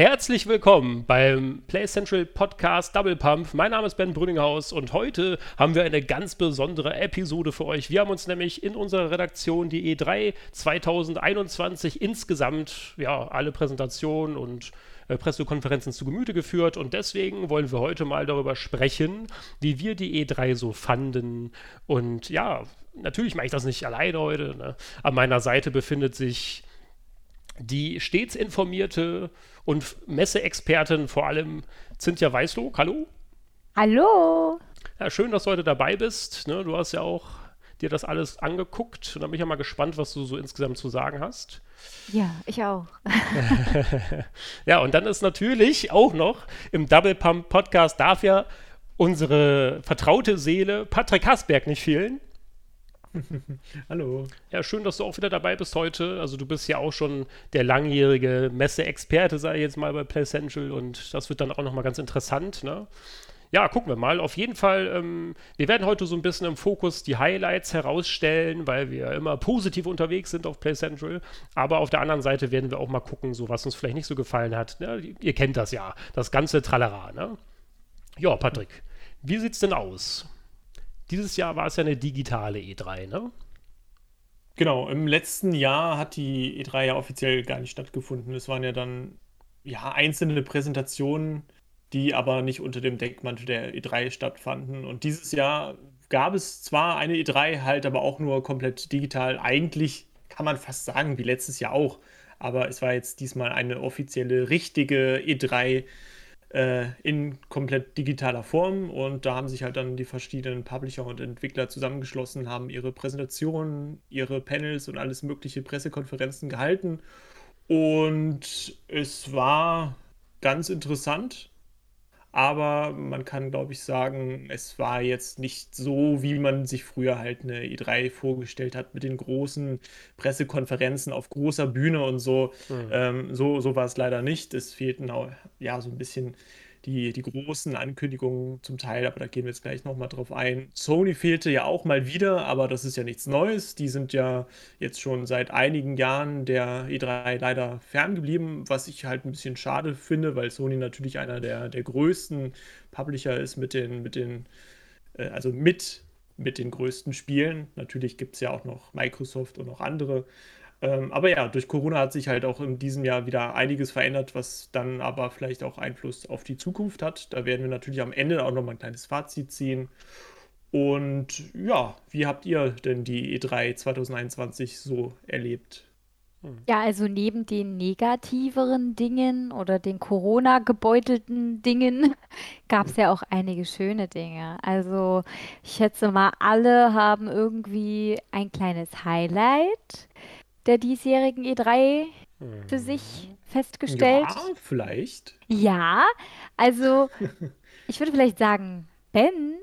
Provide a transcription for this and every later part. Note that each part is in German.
Herzlich willkommen beim Play Central Podcast Double Pump. Mein Name ist Ben Brünninghaus und heute haben wir eine ganz besondere Episode für euch. Wir haben uns nämlich in unserer Redaktion die E3 2021 insgesamt, ja, alle Präsentationen und äh, Pressekonferenzen zu Gemüte geführt und deswegen wollen wir heute mal darüber sprechen, wie wir die E3 so fanden. Und ja, natürlich mache ich das nicht alleine heute. Ne? An meiner Seite befindet sich die stets informierte und Messeexpertin vor allem Cynthia Weißloh. Hallo. Hallo. Ja, schön, dass du heute dabei bist. Ne, du hast ja auch dir das alles angeguckt und da bin ich ja mal gespannt, was du so insgesamt zu sagen hast. Ja, ich auch. ja, und dann ist natürlich auch noch im Double Pump Podcast darf ja unsere vertraute Seele Patrick Hasberg nicht fehlen. Hallo. Ja, schön, dass du auch wieder dabei bist heute. Also du bist ja auch schon der langjährige Messe-Experte, sage ich jetzt mal bei Play Central und das wird dann auch nochmal ganz interessant, ne? Ja, gucken wir mal. Auf jeden Fall, ähm, wir werden heute so ein bisschen im Fokus die Highlights herausstellen, weil wir immer positiv unterwegs sind auf Play Central. Aber auf der anderen Seite werden wir auch mal gucken, so was uns vielleicht nicht so gefallen hat. Ne? Ihr kennt das ja, das ganze Tralala, ne? Ja, Patrick, wie sieht's denn aus? Dieses Jahr war es ja eine digitale E3, ne? Genau, im letzten Jahr hat die E3 ja offiziell gar nicht stattgefunden. Es waren ja dann ja einzelne Präsentationen, die aber nicht unter dem Deckmantel der E3 stattfanden. Und dieses Jahr gab es zwar eine E3, halt aber auch nur komplett digital. Eigentlich kann man fast sagen, wie letztes Jahr auch. Aber es war jetzt diesmal eine offizielle, richtige E3 äh, in komplett digitaler Form. Und da haben sich halt dann die verschiedenen Publisher und Entwickler zusammengeschlossen, haben ihre Präsentationen, ihre Panels und alles mögliche Pressekonferenzen gehalten. Und es war ganz interessant. Aber man kann, glaube ich, sagen, es war jetzt nicht so, wie man sich früher halt eine E3 vorgestellt hat, mit den großen Pressekonferenzen auf großer Bühne und so. Mhm. Ähm, so, so war es leider nicht. Es fehlten auch, ja so ein bisschen die, die großen Ankündigungen zum Teil, aber da gehen wir jetzt gleich nochmal drauf ein. Sony fehlte ja auch mal wieder, aber das ist ja nichts Neues. Die sind ja jetzt schon seit einigen Jahren der E3 leider ferngeblieben, was ich halt ein bisschen schade finde, weil Sony natürlich einer der, der größten Publisher ist mit den, mit den, äh, also mit mit den größten Spielen. Natürlich gibt es ja auch noch Microsoft und noch andere. Ähm, aber ja, durch Corona hat sich halt auch in diesem Jahr wieder einiges verändert, was dann aber vielleicht auch Einfluss auf die Zukunft hat. Da werden wir natürlich am Ende auch nochmal ein kleines Fazit ziehen. Und ja, wie habt ihr denn die E3 2021 so erlebt? Hm. Ja, also neben den negativeren Dingen oder den Corona-gebeutelten Dingen gab es ja auch einige schöne Dinge. Also ich schätze mal, alle haben irgendwie ein kleines Highlight der diesjährigen E3 für sich mhm. festgestellt. Ja, vielleicht. Ja, also ich würde vielleicht sagen, Ben,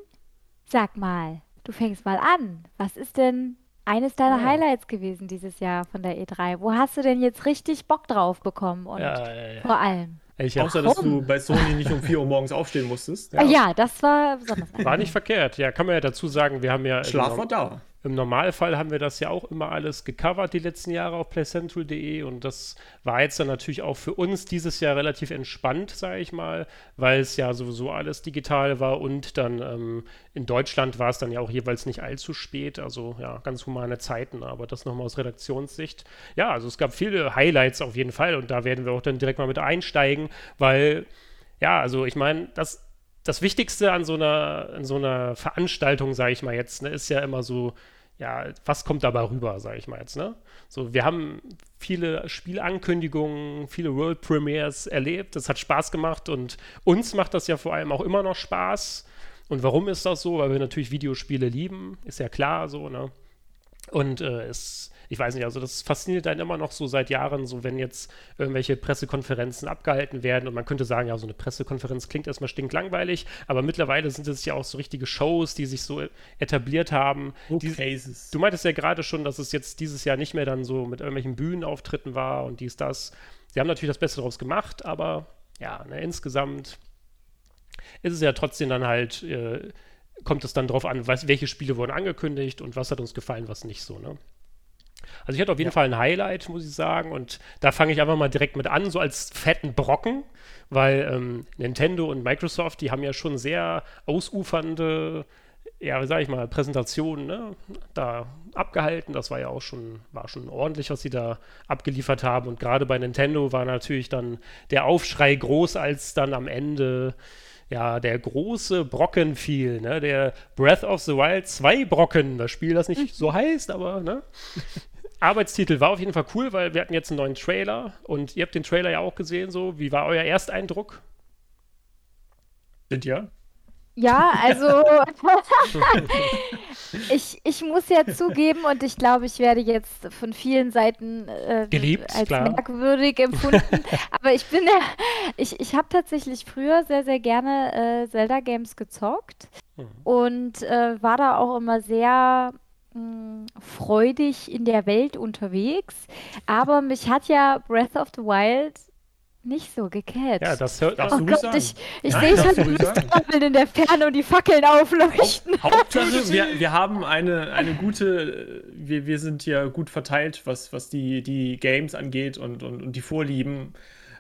sag mal, du fängst mal an. Was ist denn eines deiner ja. Highlights gewesen dieses Jahr von der E3? Wo hast du denn jetzt richtig Bock drauf bekommen und ja, ja, vor allem? Ich Außer, dass du bei Sony nicht um 4 Uhr morgens aufstehen musstest. Ja, ja das war besonders. War nicht verkehrt. Ja, kann man ja dazu sagen, wir haben ja. Schlaf war da. Im Normalfall haben wir das ja auch immer alles gecovert die letzten Jahre auf playcentral.de und das war jetzt dann natürlich auch für uns dieses Jahr relativ entspannt, sage ich mal, weil es ja sowieso alles digital war. Und dann ähm, in Deutschland war es dann ja auch jeweils nicht allzu spät, also ja, ganz humane Zeiten, aber das nochmal aus Redaktionssicht. Ja, also es gab viele Highlights auf jeden Fall. Und da werden wir auch dann direkt mal mit einsteigen, weil ja, also ich meine, das das Wichtigste an so einer, an so einer Veranstaltung, sage ich mal jetzt, ne, ist ja immer so, ja, was kommt dabei rüber, sage ich mal jetzt, ne? So, wir haben viele Spielankündigungen, viele World Premiers erlebt. Das hat Spaß gemacht und uns macht das ja vor allem auch immer noch Spaß. Und warum ist das so? Weil wir natürlich Videospiele lieben, ist ja klar so, ne? Und äh, es ich weiß nicht, also das fasziniert einen immer noch so seit Jahren, so wenn jetzt irgendwelche Pressekonferenzen abgehalten werden und man könnte sagen, ja, so eine Pressekonferenz klingt erstmal stinklangweilig, aber mittlerweile sind es ja auch so richtige Shows, die sich so etabliert haben. Die, cases. Du meintest ja gerade schon, dass es jetzt dieses Jahr nicht mehr dann so mit irgendwelchen Bühnenauftritten war und dies, das. Sie haben natürlich das Beste daraus gemacht, aber ja, ne, insgesamt ist es ja trotzdem dann halt, äh, kommt es dann drauf an, was, welche Spiele wurden angekündigt und was hat uns gefallen, was nicht so, ne? Also ich hatte auf jeden ja. Fall ein Highlight, muss ich sagen. Und da fange ich einfach mal direkt mit an, so als fetten Brocken, weil ähm, Nintendo und Microsoft, die haben ja schon sehr ausufernde, ja, wie sag ich mal, Präsentationen ne, da abgehalten. Das war ja auch schon, war schon ordentlich, was sie da abgeliefert haben. Und gerade bei Nintendo war natürlich dann der Aufschrei groß, als dann am Ende ja, der große Brocken fiel, ne? Der Breath of the Wild 2 Brocken, das Spiel, das nicht so heißt, aber, ne? Arbeitstitel war auf jeden Fall cool, weil wir hatten jetzt einen neuen Trailer und ihr habt den Trailer ja auch gesehen, so. Wie war euer Ersteindruck? Sind ja? Ja, also ich, ich muss ja zugeben und ich glaube, ich werde jetzt von vielen Seiten äh, Geliebt, als klar. merkwürdig empfunden. Aber ich bin ja, ich, ich habe tatsächlich früher sehr, sehr gerne äh, Zelda-Games gezockt mhm. und äh, war da auch immer sehr mh, hm, freudig in der Welt unterwegs. Aber mich hat ja Breath of the Wild nicht so gecatcht. Ja, das hört oh Gott, sagen. ich, ich sehe schon die Lichtampeln in der Ferne und die Fackeln aufleuchten. Hauptsache, wir, wir haben eine, eine gute, wir, wir sind ja gut verteilt, was, was die, die Games angeht und, und, und die Vorlieben.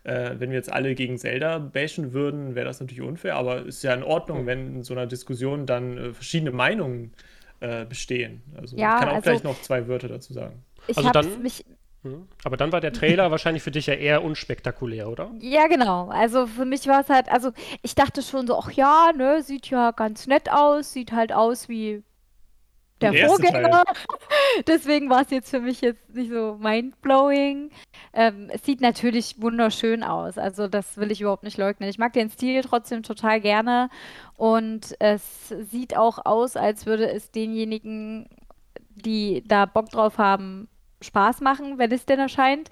Äh, wenn wir jetzt alle gegen Zelda bashen würden, wäre das natürlich unfair, aber ist ja in Ordnung, wenn in so einer Diskussion dann äh, verschiedene Meinungen äh, bestehen. Also ja, ich kann auch also, gleich noch zwei Wörter dazu sagen. Ich also dann mich. Aber dann war der Trailer wahrscheinlich für dich ja eher unspektakulär, oder? Ja, genau. Also für mich war es halt, also ich dachte schon so, ach ja, ne, sieht ja ganz nett aus, sieht halt aus wie der, der Vorgänger. Deswegen war es jetzt für mich jetzt nicht so mindblowing. Ähm, es sieht natürlich wunderschön aus. Also das will ich überhaupt nicht leugnen. Ich mag den Stil trotzdem total gerne. Und es sieht auch aus, als würde es denjenigen, die da Bock drauf haben, Spaß machen, wenn es denn erscheint.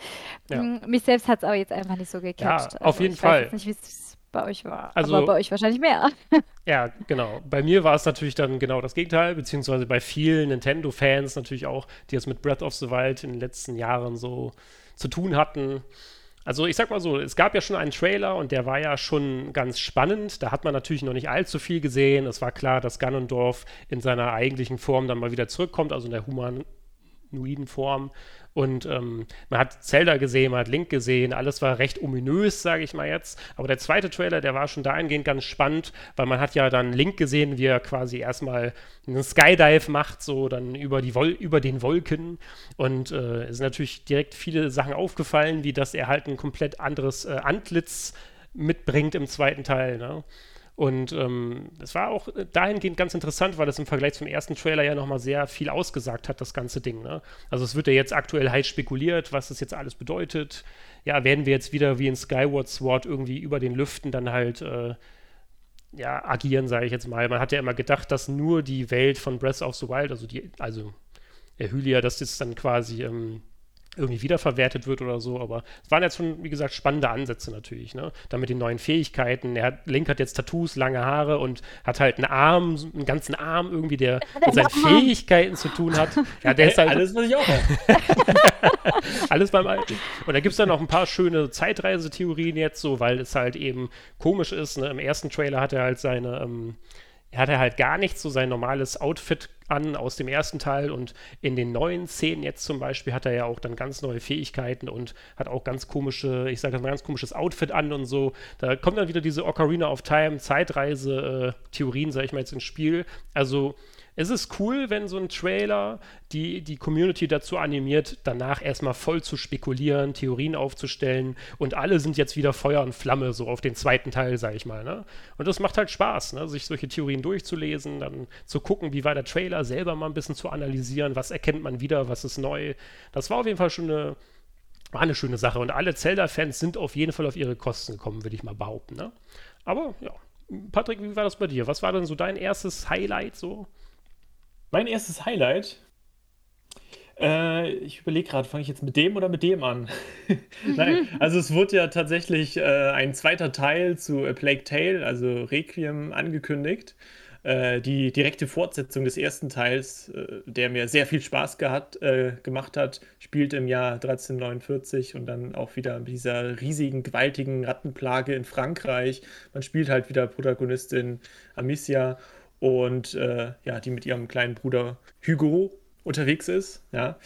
Ja. Mm, mich selbst hat es aber jetzt einfach nicht so gecatcht. Ja, auf also jeden ich Fall. Ich weiß nicht, wie es bei euch war. Also, aber bei euch wahrscheinlich mehr. ja, genau. Bei mir war es natürlich dann genau das Gegenteil, beziehungsweise bei vielen Nintendo-Fans natürlich auch, die es mit Breath of the Wild in den letzten Jahren so zu tun hatten. Also ich sag mal so, es gab ja schon einen Trailer und der war ja schon ganz spannend. Da hat man natürlich noch nicht allzu viel gesehen. Es war klar, dass Ganondorf in seiner eigentlichen Form dann mal wieder zurückkommt, also in der human humanoiden Form. Und ähm, man hat Zelda gesehen, man hat Link gesehen, alles war recht ominös, sage ich mal jetzt. Aber der zweite Trailer, der war schon dahingehend ganz spannend, weil man hat ja dann Link gesehen, wie er quasi erstmal einen Skydive macht, so dann über, die Wol über den Wolken. Und äh, es sind natürlich direkt viele Sachen aufgefallen, wie dass er halt ein komplett anderes äh, Antlitz mitbringt im zweiten Teil. Ne? Und ähm, das war auch dahingehend ganz interessant, weil das im Vergleich zum ersten Trailer ja nochmal sehr viel ausgesagt hat, das ganze Ding. Ne? Also es wird ja jetzt aktuell heiß spekuliert, was das jetzt alles bedeutet. Ja, werden wir jetzt wieder wie in Skyward Sword irgendwie über den Lüften dann halt äh, ja, agieren, sage ich jetzt mal. Man hat ja immer gedacht, dass nur die Welt von Breath of the Wild, also die, also Hylia, dass das dann quasi ähm, irgendwie wiederverwertet wird oder so, aber es waren jetzt schon, wie gesagt, spannende Ansätze natürlich, ne? Dann mit den neuen Fähigkeiten. Er hat, Link hat jetzt Tattoos, lange Haare und hat halt einen Arm, einen ganzen Arm irgendwie, der mit seinen Fähigkeiten zu tun hat. Ja, der ist halt. Alles, was ich auch. Alles beim Alten. Und da gibt es dann noch ein paar schöne Zeitreisetheorien jetzt so, weil es halt eben komisch ist. Ne? Im ersten Trailer hat er halt seine, ähm, er hatte halt gar nichts, so sein normales Outfit an aus dem ersten Teil und in den neuen Szenen jetzt zum Beispiel hat er ja auch dann ganz neue Fähigkeiten und hat auch ganz komische, ich sage mal ganz komisches Outfit an und so. Da kommt dann wieder diese Ocarina of Time Zeitreise-Theorien, sage ich mal jetzt ins Spiel. Also es ist cool, wenn so ein Trailer die, die Community dazu animiert, danach erstmal voll zu spekulieren, Theorien aufzustellen und alle sind jetzt wieder Feuer und Flamme, so auf den zweiten Teil, sag ich mal. Ne? Und das macht halt Spaß, ne? sich solche Theorien durchzulesen, dann zu gucken, wie war der Trailer, selber mal ein bisschen zu analysieren, was erkennt man wieder, was ist neu. Das war auf jeden Fall schon eine, war eine schöne Sache und alle Zelda-Fans sind auf jeden Fall auf ihre Kosten gekommen, würde ich mal behaupten. Ne? Aber ja, Patrick, wie war das bei dir? Was war denn so dein erstes Highlight so? Mein erstes Highlight. Äh, ich überlege gerade, fange ich jetzt mit dem oder mit dem an? Nein, also es wurde ja tatsächlich äh, ein zweiter Teil zu A Plague Tale, also Requiem, angekündigt. Äh, die direkte Fortsetzung des ersten Teils, äh, der mir sehr viel Spaß gehat, äh, gemacht hat, spielt im Jahr 1349 und dann auch wieder mit dieser riesigen, gewaltigen Rattenplage in Frankreich. Man spielt halt wieder Protagonistin Amicia und äh, ja, die mit ihrem kleinen Bruder Hugo unterwegs ist. Ja.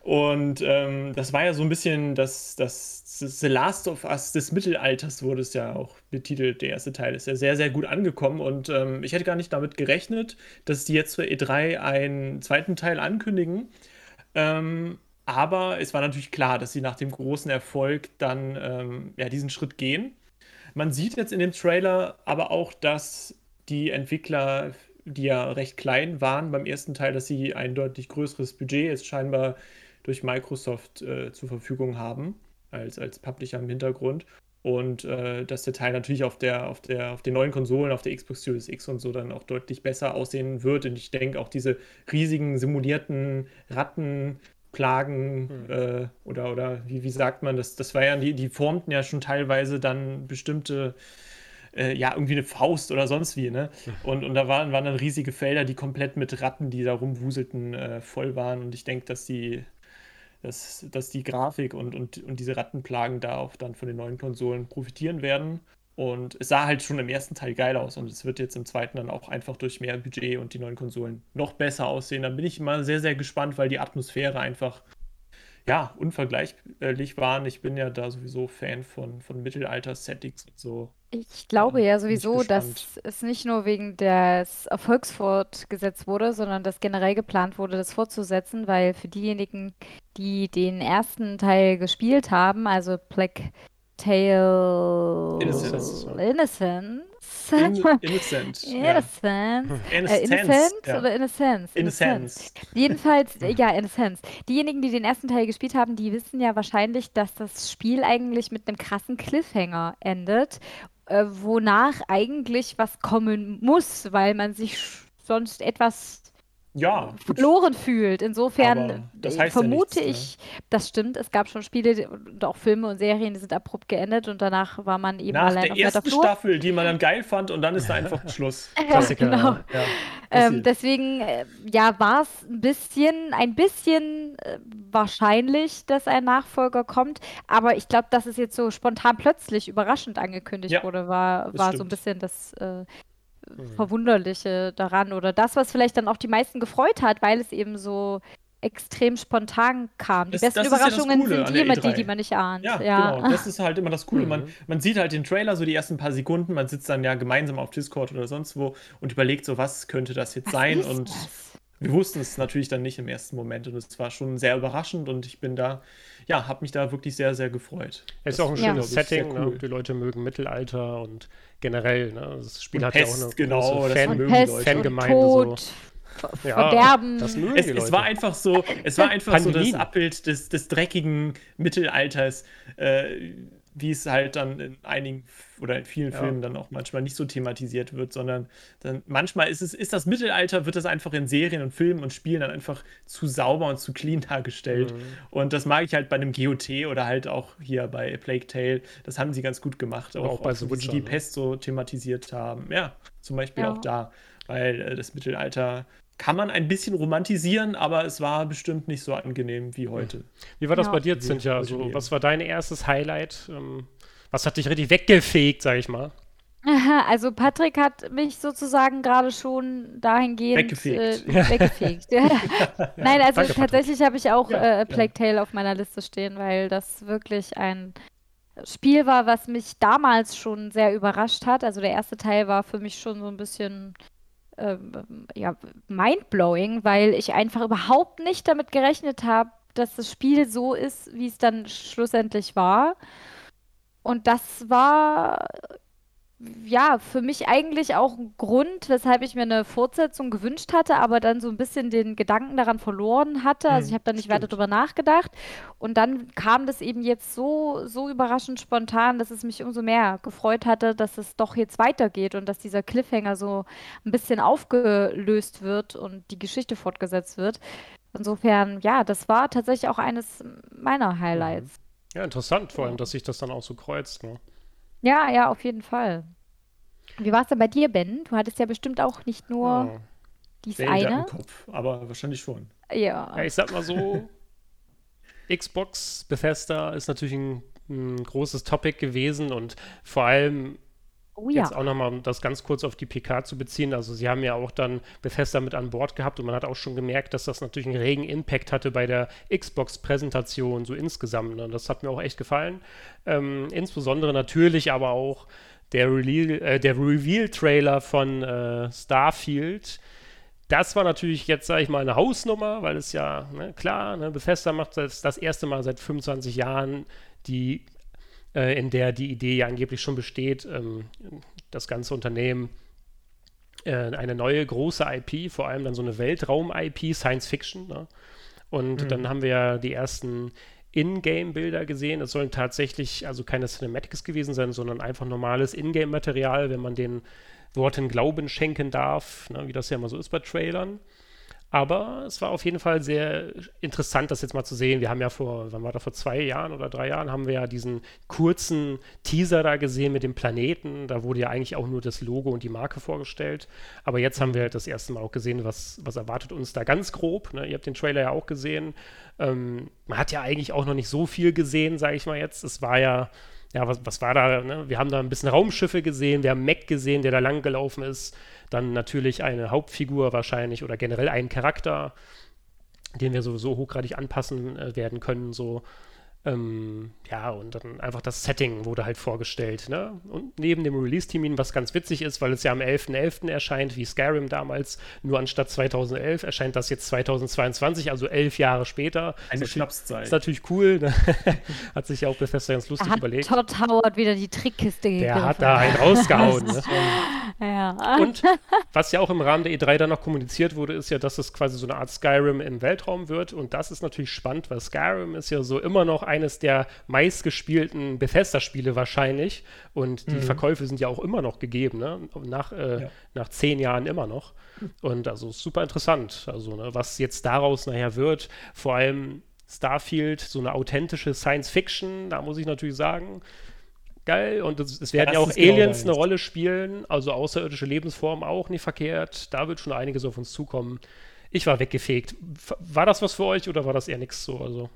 Und ähm, das war ja so ein bisschen das, das, The Last of Us des Mittelalters, wurde es ja auch betitelt. Der erste Teil ist ja sehr, sehr gut angekommen. Und ähm, ich hätte gar nicht damit gerechnet, dass die jetzt für E3 einen zweiten Teil ankündigen. Ähm, aber es war natürlich klar, dass sie nach dem großen Erfolg dann ähm, ja, diesen Schritt gehen. Man sieht jetzt in dem Trailer aber auch, dass die Entwickler die ja recht klein waren beim ersten Teil, dass sie ein deutlich größeres Budget jetzt scheinbar durch Microsoft äh, zur Verfügung haben, als, als Publisher im Hintergrund. Und äh, dass der Teil natürlich auf, der, auf, der, auf den neuen Konsolen, auf der Xbox Series X und so dann auch deutlich besser aussehen wird. Und ich denke auch diese riesigen simulierten Rattenplagen hm. äh, oder, oder wie, wie sagt man das, das war ja, die, die formten ja schon teilweise dann bestimmte äh, ja, irgendwie eine Faust oder sonst wie, ne? Und, und da waren, waren dann riesige Felder, die komplett mit Ratten, die da rumwuselten, äh, voll waren. Und ich denke, dass die, dass, dass die Grafik und, und, und diese Rattenplagen da auch dann von den neuen Konsolen profitieren werden. Und es sah halt schon im ersten Teil geil aus und es wird jetzt im zweiten dann auch einfach durch mehr Budget und die neuen Konsolen noch besser aussehen. Da bin ich mal sehr, sehr gespannt, weil die Atmosphäre einfach ja, unvergleichlich waren. Ich bin ja da sowieso Fan von, von Mittelalter-Settings und so. Ich glaube ja sowieso, dass es nicht nur wegen des Erfolgs fortgesetzt wurde, sondern dass generell geplant wurde, das fortzusetzen, weil für diejenigen, die den ersten Teil gespielt haben, also Plague Tale Innocence. Innocence. In, innocent. Innocent. Ja. Äh, Innocent ja. oder Innocence? Innocence. Jedenfalls, ja, Innocence. Diejenigen, die den ersten Teil gespielt haben, die wissen ja wahrscheinlich, dass das Spiel eigentlich mit einem krassen Cliffhanger endet äh, wonach eigentlich was kommen muss, weil man sich sonst etwas ja, verloren fühlt. Insofern vermute ja nichts, ich, ne? das stimmt. Es gab schon Spiele und auch Filme und Serien, die sind abrupt geendet und danach war man eben Nach allein der auf ersten Flur. Staffel, die man dann geil fand und dann ist da einfach Schluss. Klassiker. genau. Ja, ähm, deswegen, äh, ja, war es ein bisschen, ein bisschen äh, wahrscheinlich, dass ein Nachfolger kommt. Aber ich glaube, dass es jetzt so spontan plötzlich überraschend angekündigt ja, wurde, war, war so ein bisschen das äh. Verwunderliche daran oder das, was vielleicht dann auch die meisten gefreut hat, weil es eben so extrem spontan kam. Die das, besten das Überraschungen ja sind immer die, e die man nicht ahnt. Ja, ja, genau. Das ist halt immer das Coole. Mhm. Man, man sieht halt den Trailer so die ersten paar Sekunden, man sitzt dann ja gemeinsam auf Discord oder sonst wo und überlegt so, was könnte das jetzt was sein und das? Wir wussten es natürlich dann nicht im ersten Moment und es war schon sehr überraschend und ich bin da, ja, habe mich da wirklich sehr, sehr gefreut. Es ist auch ein schönes Setting, ne? cool. die Leute mögen Mittelalter und generell, ne? das Spiel und hat Pest, ja auch eine genau, große Fan, Pest Fangemeinde. So. Verderben. das mögen es, die Leute. es war einfach so, es war einfach so das Abbild des, des dreckigen Mittelalters, äh, wie es halt dann in einigen oder in vielen ja. Filmen dann auch manchmal nicht so thematisiert wird, sondern dann manchmal ist es, ist das Mittelalter, wird das einfach in Serien und Filmen und Spielen dann einfach zu sauber und zu clean dargestellt. Mhm. Und das mag ich halt bei einem GOT oder halt auch hier bei Plague Tale. Das haben sie ganz gut gemacht. Auch, auch bei so wie sie die ne? Pest so thematisiert haben. Ja, zum Beispiel ja. auch da. Weil äh, das Mittelalter kann man ein bisschen romantisieren, aber es war bestimmt nicht so angenehm wie heute. Wie war das ja. bei dir, Cynthia? Also, was war dein erstes Highlight? Ähm, was hat dich richtig weggefegt, sag ich mal? Also Patrick hat mich sozusagen gerade schon dahingehend weggefegt. Äh, weggefegt. Nein, also Danke, tatsächlich habe ich auch ja, äh, Plague Tale auf meiner Liste stehen, weil das wirklich ein Spiel war, was mich damals schon sehr überrascht hat. Also der erste Teil war für mich schon so ein bisschen ähm, ja, mindblowing, weil ich einfach überhaupt nicht damit gerechnet habe, dass das Spiel so ist, wie es dann schlussendlich war. Und das war ja, für mich eigentlich auch ein Grund, weshalb ich mir eine Fortsetzung gewünscht hatte, aber dann so ein bisschen den Gedanken daran verloren hatte. Also ich habe da nicht Stimmt. weiter drüber nachgedacht. Und dann kam das eben jetzt so, so überraschend spontan, dass es mich umso mehr gefreut hatte, dass es doch jetzt weitergeht und dass dieser Cliffhanger so ein bisschen aufgelöst wird und die Geschichte fortgesetzt wird. Insofern, ja, das war tatsächlich auch eines meiner Highlights. Ja, interessant, vor allem, dass sich das dann auch so kreuzt. Ne? Ja, ja, auf jeden Fall. Wie war es denn bei dir, Ben? Du hattest ja bestimmt auch nicht nur oh, dies eine. Im Kopf, aber wahrscheinlich schon. Ja. ja ich sag mal so, Xbox Bethesda ist natürlich ein, ein, großes Topic gewesen und vor allem Oh, ja. Jetzt auch nochmal, um das ganz kurz auf die PK zu beziehen. Also sie haben ja auch dann Bethesda mit an Bord gehabt und man hat auch schon gemerkt, dass das natürlich einen regen Impact hatte bei der Xbox-Präsentation so insgesamt. Ne? Das hat mir auch echt gefallen. Ähm, insbesondere natürlich aber auch der, äh, der Reveal-Trailer von äh, Starfield. Das war natürlich jetzt, sage ich mal, eine Hausnummer, weil es ja, ne, klar, ne, Bethesda macht das das erste Mal seit 25 Jahren die äh, in der die Idee ja angeblich schon besteht, ähm, das ganze Unternehmen äh, eine neue große IP, vor allem dann so eine Weltraum-IP, Science Fiction. Ne? Und mhm. dann haben wir ja die ersten Ingame-Bilder gesehen. Es sollen tatsächlich also keine Cinematics gewesen sein, sondern einfach normales Ingame-Material, wenn man den Worten Glauben schenken darf, ne? wie das ja immer so ist bei Trailern. Aber es war auf jeden Fall sehr interessant, das jetzt mal zu sehen. Wir haben ja vor, wann war das, vor zwei Jahren oder drei Jahren, haben wir ja diesen kurzen Teaser da gesehen mit dem Planeten. Da wurde ja eigentlich auch nur das Logo und die Marke vorgestellt. Aber jetzt haben wir das erste Mal auch gesehen, was, was erwartet uns da ganz grob. Ne? Ihr habt den Trailer ja auch gesehen. Ähm, man hat ja eigentlich auch noch nicht so viel gesehen, sage ich mal jetzt. Es war ja ja, was, was war da? Ne? Wir haben da ein bisschen Raumschiffe gesehen, wir haben Mac gesehen, der da lang gelaufen ist. Dann natürlich eine Hauptfigur wahrscheinlich oder generell einen Charakter, den wir sowieso hochgradig anpassen äh, werden können. So ähm, ja, und dann einfach das Setting wurde halt vorgestellt. Ne? Und neben dem Release-Termin, was ganz witzig ist, weil es ja am 11.11. .11. erscheint, wie Skyrim damals, nur anstatt 2011 erscheint das jetzt 2022, also elf Jahre später. Eine Schnapszeit. Ist natürlich cool. Ne? hat sich ja auch Bethesda ganz lustig hat überlegt. Todd Howard wieder die Trickkiste gegriffen. Der hat da einen rausgehauen. ne? ja. Und was ja auch im Rahmen der E3 dann noch kommuniziert wurde, ist ja, dass es quasi so eine Art Skyrim im Weltraum wird. Und das ist natürlich spannend, weil Skyrim ist ja so immer noch eines der meistgespielten Bethesda-Spiele wahrscheinlich. Und die mhm. Verkäufe sind ja auch immer noch gegeben, ne? nach, äh, ja. nach zehn Jahren immer noch. Und also super interessant, also ne, was jetzt daraus nachher wird. Vor allem Starfield, so eine authentische Science-Fiction, da muss ich natürlich sagen, geil. Und es, es werden ja, ja auch genau Aliens genau eine Rolle spielen, also außerirdische Lebensformen auch nicht verkehrt. Da wird schon einiges auf uns zukommen. Ich war weggefegt. War das was für euch oder war das eher nichts so? Also.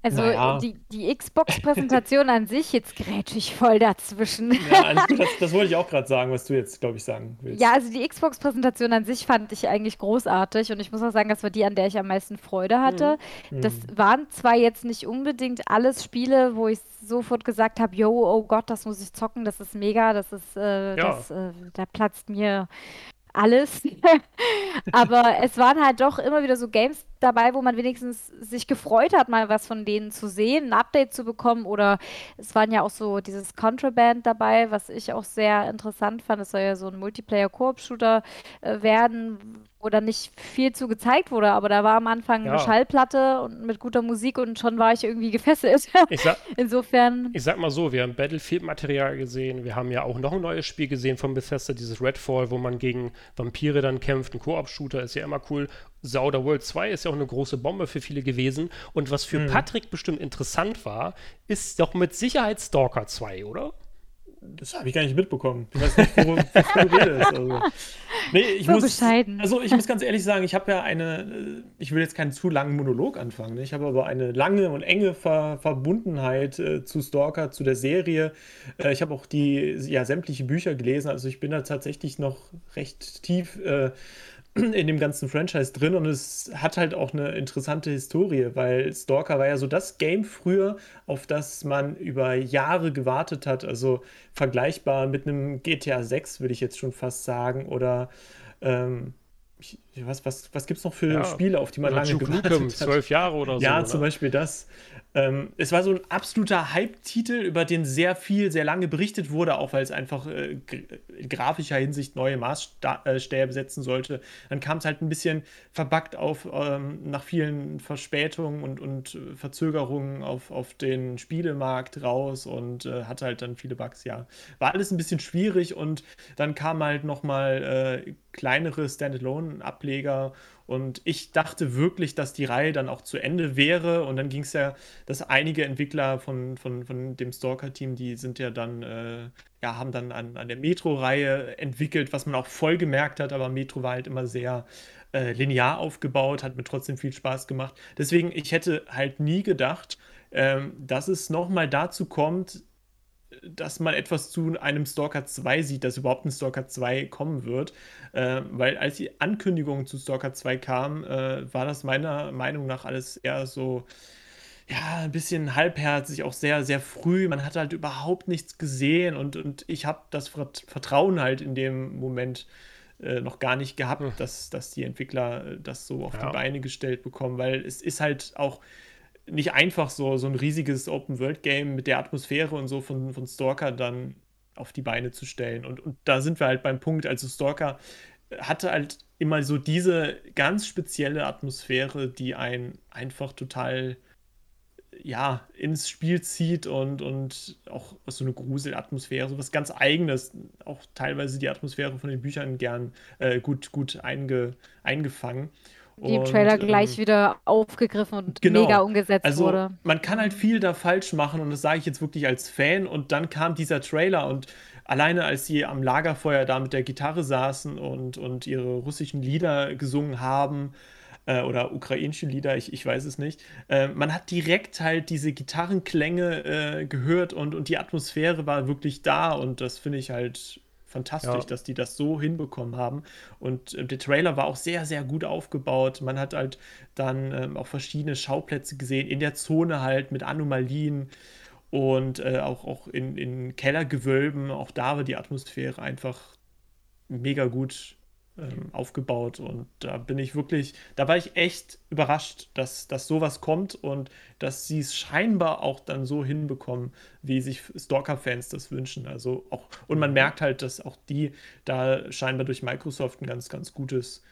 Also naja. die, die Xbox-Präsentation an sich, jetzt grätsch ich voll dazwischen. Ja, das, das wollte ich auch gerade sagen, was du jetzt, glaube ich, sagen willst. Ja, also die Xbox-Präsentation an sich fand ich eigentlich großartig und ich muss auch sagen, das war die, an der ich am meisten Freude hatte. Mhm. Das waren zwar jetzt nicht unbedingt alles Spiele, wo ich sofort gesagt habe, yo, oh Gott, das muss ich zocken, das ist mega, das ist, äh, ja. das, äh, da platzt mir alles. Aber es waren halt doch immer wieder so Games dabei, wo man wenigstens sich gefreut hat, mal was von denen zu sehen, ein Update zu bekommen. Oder es waren ja auch so dieses Contraband dabei, was ich auch sehr interessant fand. Es soll ja so ein Multiplayer-Koop-Shooter äh, werden, wo dann nicht viel zu gezeigt wurde, aber da war am Anfang ja. eine Schallplatte und mit guter Musik und schon war ich irgendwie gefesselt. Ich sag, Insofern. Ich sag mal so, wir haben Battlefield-Material gesehen, wir haben ja auch noch ein neues Spiel gesehen von Bethesda, dieses Redfall, wo man gegen Vampire dann kämpft. Ein Koop-Shooter ist ja immer cool. Outer World 2 ist ja auch eine große Bombe für viele gewesen. Und was für mhm. Patrick bestimmt interessant war, ist doch mit Sicherheit Stalker 2, oder? Das habe ich gar nicht mitbekommen. Ich weiß nicht, worum du redest. Also. Nee, ich so muss, bescheiden. Also ich muss ganz ehrlich sagen, ich habe ja eine, äh, ich will jetzt keinen zu langen Monolog anfangen, ne? ich habe aber eine lange und enge Ver Verbundenheit äh, zu Stalker, zu der Serie. Äh, ich habe auch die, ja, sämtliche Bücher gelesen, also ich bin da tatsächlich noch recht tief äh, in dem ganzen Franchise drin und es hat halt auch eine interessante Historie, weil Stalker war ja so das Game früher, auf das man über Jahre gewartet hat, also vergleichbar mit einem GTA 6, würde ich jetzt schon fast sagen, oder ähm, was, was, was gibt es noch für ja, Spiele, auf die man lange gewartet Nukem, hat? Zwölf Jahre oder so. Ja, zum Beispiel das. Ähm, es war so ein absoluter Hype-Titel, über den sehr viel, sehr lange berichtet wurde, auch weil es einfach äh, in grafischer Hinsicht neue Maßstäbe setzen sollte. Dann kam es halt ein bisschen verbuggt auf, ähm, nach vielen Verspätungen und, und äh, Verzögerungen auf, auf den Spielemarkt raus und äh, hatte halt dann viele Bugs, ja. War alles ein bisschen schwierig und dann kam halt nochmal äh, kleinere Standalone-Ableger und ich dachte wirklich, dass die Reihe dann auch zu Ende wäre. Und dann ging es ja, dass einige Entwickler von, von, von dem Stalker-Team, die sind ja dann, äh, ja, haben dann an, an der Metro-Reihe entwickelt, was man auch voll gemerkt hat, aber Metro war halt immer sehr äh, linear aufgebaut, hat mir trotzdem viel Spaß gemacht. Deswegen, ich hätte halt nie gedacht, ähm, dass es nochmal dazu kommt, dass man etwas zu einem Stalker 2 sieht, dass überhaupt ein Stalker 2 kommen wird. Äh, weil als die Ankündigung zu Stalker 2 kam, äh, war das meiner Meinung nach alles eher so, ja, ein bisschen halbherzig, auch sehr, sehr früh. Man hat halt überhaupt nichts gesehen und, und ich habe das Vertrauen halt in dem Moment äh, noch gar nicht gehabt, hm. dass, dass die Entwickler äh, das so auf ja. die Beine gestellt bekommen, weil es ist halt auch nicht einfach so, so ein riesiges Open-World-Game mit der Atmosphäre und so von, von Stalker dann auf die Beine zu stellen. Und, und da sind wir halt beim Punkt, also Stalker hatte halt immer so diese ganz spezielle Atmosphäre, die einen einfach total ja, ins Spiel zieht und, und auch so eine Gruselatmosphäre, so was ganz Eigenes, auch teilweise die Atmosphäre von den Büchern gern äh, gut, gut einge, eingefangen. Die im Trailer und, gleich ähm, wieder aufgegriffen und genau. mega umgesetzt also, wurde. Man kann halt viel da falsch machen und das sage ich jetzt wirklich als Fan. Und dann kam dieser Trailer und alleine als sie am Lagerfeuer da mit der Gitarre saßen und, und ihre russischen Lieder gesungen haben, äh, oder ukrainische Lieder, ich, ich weiß es nicht. Äh, man hat direkt halt diese Gitarrenklänge äh, gehört und, und die Atmosphäre war wirklich da und das finde ich halt fantastisch, ja. dass die das so hinbekommen haben. Und äh, der Trailer war auch sehr, sehr gut aufgebaut. Man hat halt dann ähm, auch verschiedene Schauplätze gesehen, in der Zone halt mit Anomalien und äh, auch, auch in, in Kellergewölben. Auch da war die Atmosphäre einfach mega gut ähm, aufgebaut. Und da bin ich wirklich, da war ich echt überrascht, dass, dass sowas kommt und dass sie es scheinbar auch dann so hinbekommen, wie sich Stalker-Fans das wünschen. Also auch, und man mhm. merkt halt, dass auch die da scheinbar durch Microsoft ein ganz, ganz gutes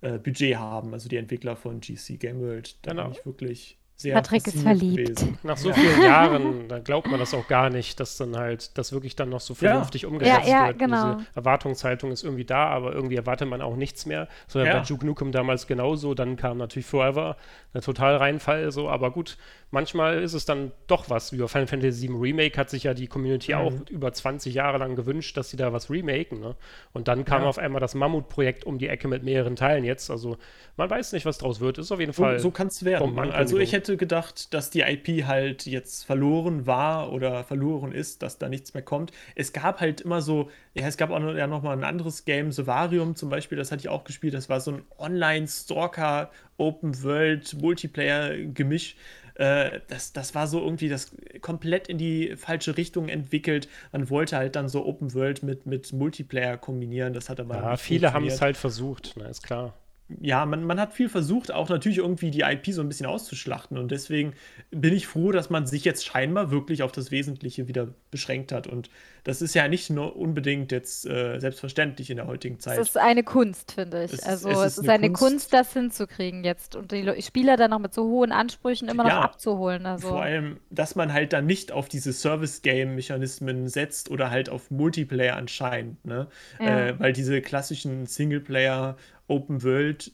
äh, Budget haben, also die Entwickler von GC Game World. Da genau. bin ich wirklich sehr Patrick ist verliebt. Gewesen. Nach so ja. vielen Jahren, da glaubt man das auch gar nicht, dass dann halt das wirklich dann noch so vernünftig ja. umgesetzt ja, wird. Genau. Diese Erwartungshaltung ist irgendwie da, aber irgendwie erwartet man auch nichts mehr. So ja. bei Duke Nukem damals genauso. Dann kam natürlich Forever, der total Reinfall, so, aber gut, manchmal ist es dann doch was. Über Final Fantasy VII Remake hat sich ja die Community mhm. auch über 20 Jahre lang gewünscht, dass sie da was remaken. Ne? Und dann kam auf einmal das Mammutprojekt um die Ecke mit mehreren Teilen jetzt. Also man weiß nicht, was draus wird. Ist auf jeden Fall. So, so kann es werden. Also ich hätte gedacht, dass die IP halt jetzt verloren war oder verloren ist, dass da nichts mehr kommt. Es gab halt immer so, ja, es gab auch noch, ja noch mal ein anderes Game, Sovarium zum Beispiel, das hatte ich auch gespielt. Das war so ein Online-Stalker, Open-World, Multiplayer-Gemisch. Äh, das, das war so irgendwie das komplett in die falsche Richtung entwickelt. Man wollte halt dann so Open World mit, mit Multiplayer kombinieren. Das hat aber. Ja, viele haben es halt versucht, na, ist klar ja, man, man hat viel versucht, auch natürlich irgendwie die IP so ein bisschen auszuschlachten. Und deswegen bin ich froh, dass man sich jetzt scheinbar wirklich auf das Wesentliche wieder beschränkt hat. Und das ist ja nicht nur unbedingt jetzt äh, selbstverständlich in der heutigen Zeit. Es ist eine Kunst, finde ich. Es, also es, es ist, ist, eine, Kunst, Kunst, das hinzukriegen jetzt und die Spieler dann noch mit so hohen Ansprüchen immer noch ja, abzuholen. Also. Vor allem, dass man halt dann nicht auf diese Service-Game-Mechanismen setzt oder halt auf Multiplayer anscheinend. Ne? Ja. Äh, weil diese klassischen Singleplayer- Open World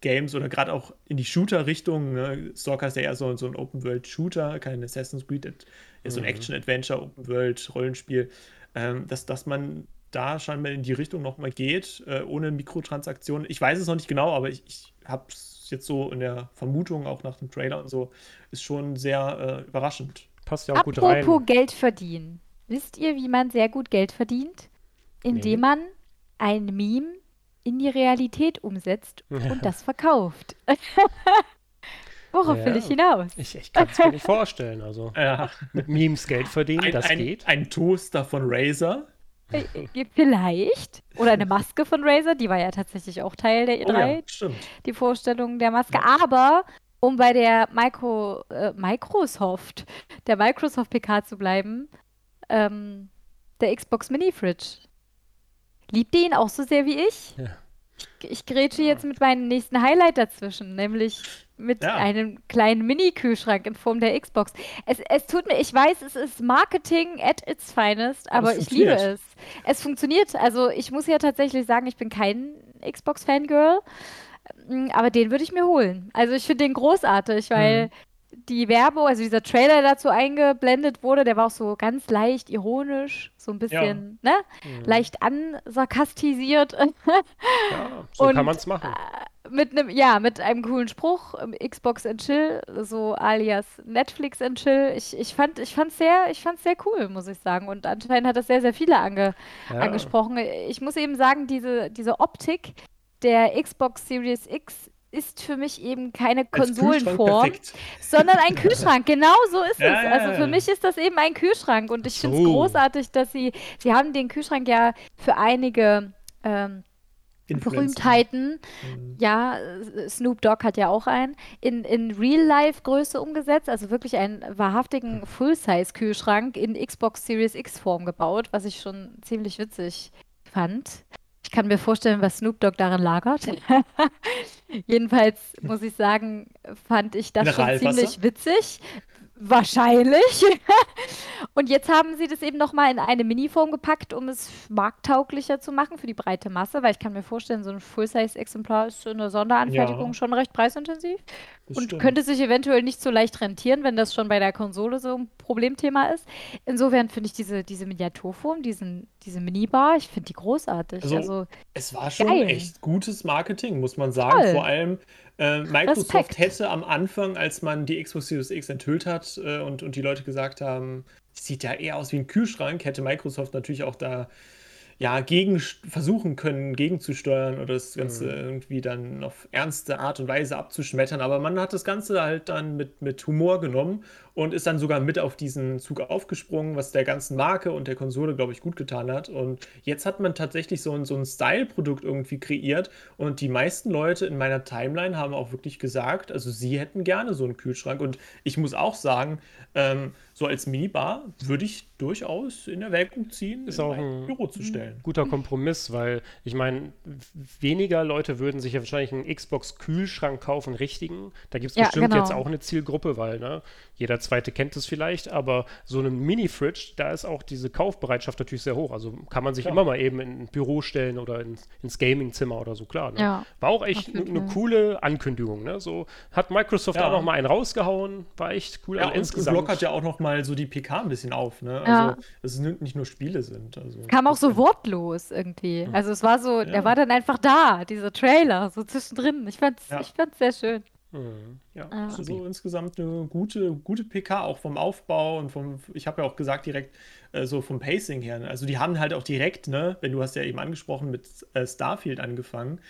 Games oder gerade auch in die Shooter-Richtung. Ne? Stalker ist ja eher so, so ein Open World Shooter, kein Assassin's Creed, ist so ein mhm. Action-Adventure, Open World Rollenspiel, ähm, dass, dass man da scheinbar in die Richtung nochmal geht, äh, ohne Mikrotransaktionen. Ich weiß es noch nicht genau, aber ich, ich habe es jetzt so in der Vermutung, auch nach dem Trailer und so, ist schon sehr äh, überraschend. Passt ja auch Apropos gut rein. Apropos Geld verdienen. Wisst ihr, wie man sehr gut Geld verdient? Indem nee. man ein Meme in die Realität umsetzt ja. und das verkauft. Worauf ja, will ich hinaus? Ich, ich kann es mir nicht vorstellen. Also ja. mit Memes Geld verdienen, ein, das ein, geht. Ein Toaster von Razer. Äh, äh, vielleicht. Oder eine Maske von Razer, die war ja tatsächlich auch Teil der E3. Oh ja, stimmt. Die Vorstellung der Maske. Aber um bei der Micro, äh, Microsoft, der Microsoft PK zu bleiben, ähm, der Xbox Mini Fridge Liebt ihr ihn auch so sehr wie ich? Ja. Ich, ich grätsche jetzt mit meinem nächsten Highlight dazwischen, nämlich mit ja. einem kleinen Mini-Kühlschrank in Form der Xbox. Es, es tut mir, ich weiß, es ist Marketing at its finest, aber, aber ich liebe es. Es funktioniert. Also ich muss ja tatsächlich sagen, ich bin kein Xbox-Fangirl, aber den würde ich mir holen. Also ich finde den großartig, weil mhm die Werbung, also dieser Trailer dazu eingeblendet wurde, der war auch so ganz leicht ironisch, so ein bisschen, ja. ne? Mhm. Leicht ansarkastisiert. ja, so und, kann man es machen. mit einem, ja, mit einem coolen Spruch, ähm, Xbox and Chill, so alias Netflix and Chill. Ich, ich fand ich fand's sehr, ich fand's sehr cool, muss ich sagen. Und anscheinend hat das sehr, sehr viele ange, Ja. angesprochen. Ich muss eben sagen, diese, diese Optik der Xbox Series X ist für mich eben keine Konsolenform, sondern ein Kühlschrank. Genau so ist Ja, es. ja, Also ja. für mich ist das eben ein Kühlschrank und ich finde es So. großartig, dass sie, sie haben den Kühlschrank ja für einige ähm. Berühmtheiten, Mhm. ja, Snoop Dogg hat ja auch einen, in, in Real-Life-Größe umgesetzt, also wirklich einen wahrhaftigen Full-Size-Kühlschrank in Xbox Series X-Form gebaut, was ich schon ziemlich witzig fand. Ich kann mir vorstellen, was Snoop Dogg darin lagert. Jedenfalls muss ich sagen, fand ich das schon ziemlich witzig. Wahrscheinlich. Und jetzt haben sie das eben nochmal in eine Mini-Form gepackt, um es markttauglicher zu machen für die breite Masse, weil ich kann mir vorstellen, so ein Full-Size-Exemplar ist in der Sonderanfertigung Ja. schon recht preisintensiv Das und stimmt. könnte sich eventuell nicht so leicht rentieren, wenn das schon bei der Konsole so ein Problemthema ist. Insofern finde ich diese, diese Miniaturform, diesen, diese Minibar, ich finde die großartig. Also, Also, Es war schon Geil. echt gutes Marketing, muss man sagen. Voll. Vor allem äh, Microsoft Respekt. hätte am Anfang, als man die Xbox Series X enthüllt hat äh, und, und die Leute gesagt haben, sieht ja eher aus wie ein Kühlschrank, hätte Microsoft natürlich auch da ja, gegen versuchen können, gegenzusteuern oder das Ganze irgendwie dann auf ernste Art und Weise abzuschmettern. Aber man hat das Ganze halt dann mit, mit Humor genommen und ist dann sogar mit auf diesen Zug aufgesprungen, was der ganzen Marke und der Konsole, glaube ich, gut getan hat. Und jetzt hat man tatsächlich so ein, so ein Style-Produkt irgendwie kreiert und die meisten Leute in meiner Timeline haben auch wirklich gesagt, also sie hätten gerne so einen Kühlschrank. Und ich muss auch sagen, ähm, so als Minibar würde ich durchaus in Erwägung ziehen, Ist in auch ein- Büro zu stellen. guter Kompromiss, weil ich meine, weniger Leute würden sich ja wahrscheinlich einen Xbox-Kühlschrank kaufen, richtigen. Da gibt es Ja, bestimmt genau. jetzt auch eine Zielgruppe, weil ne, jeder zweite kennt es vielleicht, aber so ein Mini-Fridge, da ist auch diese Kaufbereitschaft natürlich sehr hoch. Also kann man sich Ja. immer mal eben in ein Büro stellen oder ins, ins Gaming-Zimmer oder so, klar. Ne? Ja, War auch echt eine ne coole Ankündigung. Ne? So hat Microsoft Ja. auch noch mal einen rausgehauen, war echt cool. Ja, Also und, und insgesamt. lockert ja auch noch mal so die PK ein bisschen auf, ne? Also, Ja. dass es nicht nur Spiele sind. Also, kam auch so wortlos irgendwie. Also es war so, der war dann einfach da, dieser Trailer, so zwischendrin. Ich fand's, Ja. ich fand's sehr schön. Mhm. Ja. Also insgesamt eine gute, gute PK, auch vom Aufbau und vom, ich habe ja auch gesagt, direkt äh, so vom Pacing her. ne? Also die haben halt auch direkt, ne, wenn du hast ja eben angesprochen, mit äh, Starfield angefangen.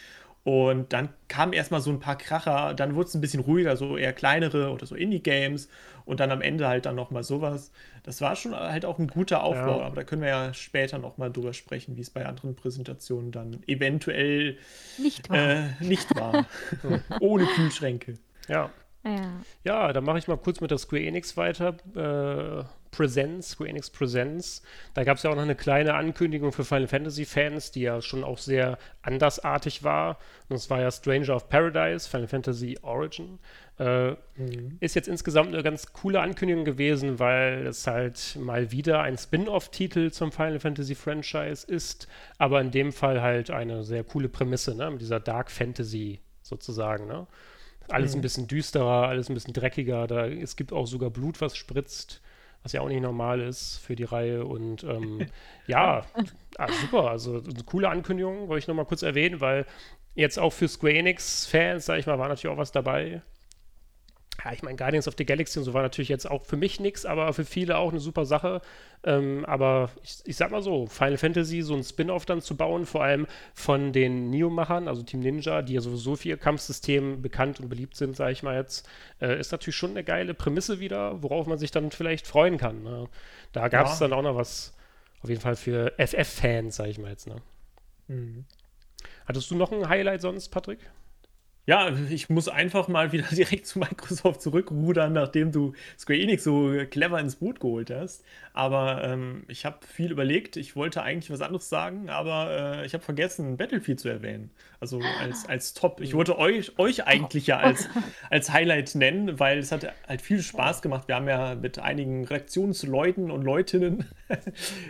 Und dann kamen erstmal so ein paar Kracher, dann wurde es ein bisschen ruhiger, so eher kleinere oder so Indie-Games und dann am Ende halt dann nochmal sowas. Das war schon halt auch ein guter Aufbau, Ja. aber da können wir ja später nochmal drüber sprechen, wie es bei anderen Präsentationen dann eventuell Nicht wahr? äh, nicht war. Ohne Kühlschränke. ja. ja. Ja, dann mache ich mal kurz mit der Square Enix weiter. Äh, Presents, Square Enix Presents. Da gab es ja auch noch eine kleine Ankündigung für Final Fantasy Fans, die ja schon auch sehr andersartig war. Und das war ja Stranger of Paradise, Final Fantasy Origin. Äh, ist jetzt insgesamt eine ganz coole Ankündigung gewesen, weil es halt mal wieder ein Spin-off-Titel zum Final Fantasy Franchise ist, aber in dem Fall halt eine sehr coole Prämisse, ne? Mit dieser Dark Fantasy sozusagen, ne? Alles ein bisschen düsterer, alles ein bisschen dreckiger. Da, es gibt auch sogar Blut, was spritzt, was ja auch nicht normal ist für die Reihe. Und ähm, ja, ah, super. Also eine coole Ankündigung, wollte ich nochmal kurz erwähnen, weil jetzt auch für Square Enix-Fans, sag ich mal, war natürlich auch was dabei. Ja, ich meine, Guardians of the Galaxy und so war natürlich jetzt auch für mich nichts, aber für viele auch eine super Sache. Ähm, aber ich, ich sag mal so, Final Fantasy, so ein Spin-off dann zu bauen, vor allem von den Neo-Machern, also Team Ninja, die ja sowieso für ihr Kampfsystem bekannt und beliebt sind, sage ich mal jetzt, äh, ist natürlich schon eine geile Prämisse wieder, worauf man sich dann vielleicht freuen kann. Ne? Da gab es Ja. dann auch noch was, auf jeden Fall für FF-Fans, sage ich mal jetzt. Ne? Mhm. Hattest du noch ein Highlight sonst, Patrick? Ja, ich muss einfach mal wieder direkt zu Microsoft zurückrudern, nachdem du Square Enix so clever ins Boot geholt hast. Aber ähm, ich habe viel überlegt. Ich wollte eigentlich was anderes sagen, aber äh, ich habe vergessen, Battlefield zu erwähnen. Also als, als Top. Ich wollte euch, euch eigentlich ja als, als Highlight nennen, weil es hat halt viel Spaß gemacht. Wir haben ja mit einigen Redaktionsleuten und Leutinnen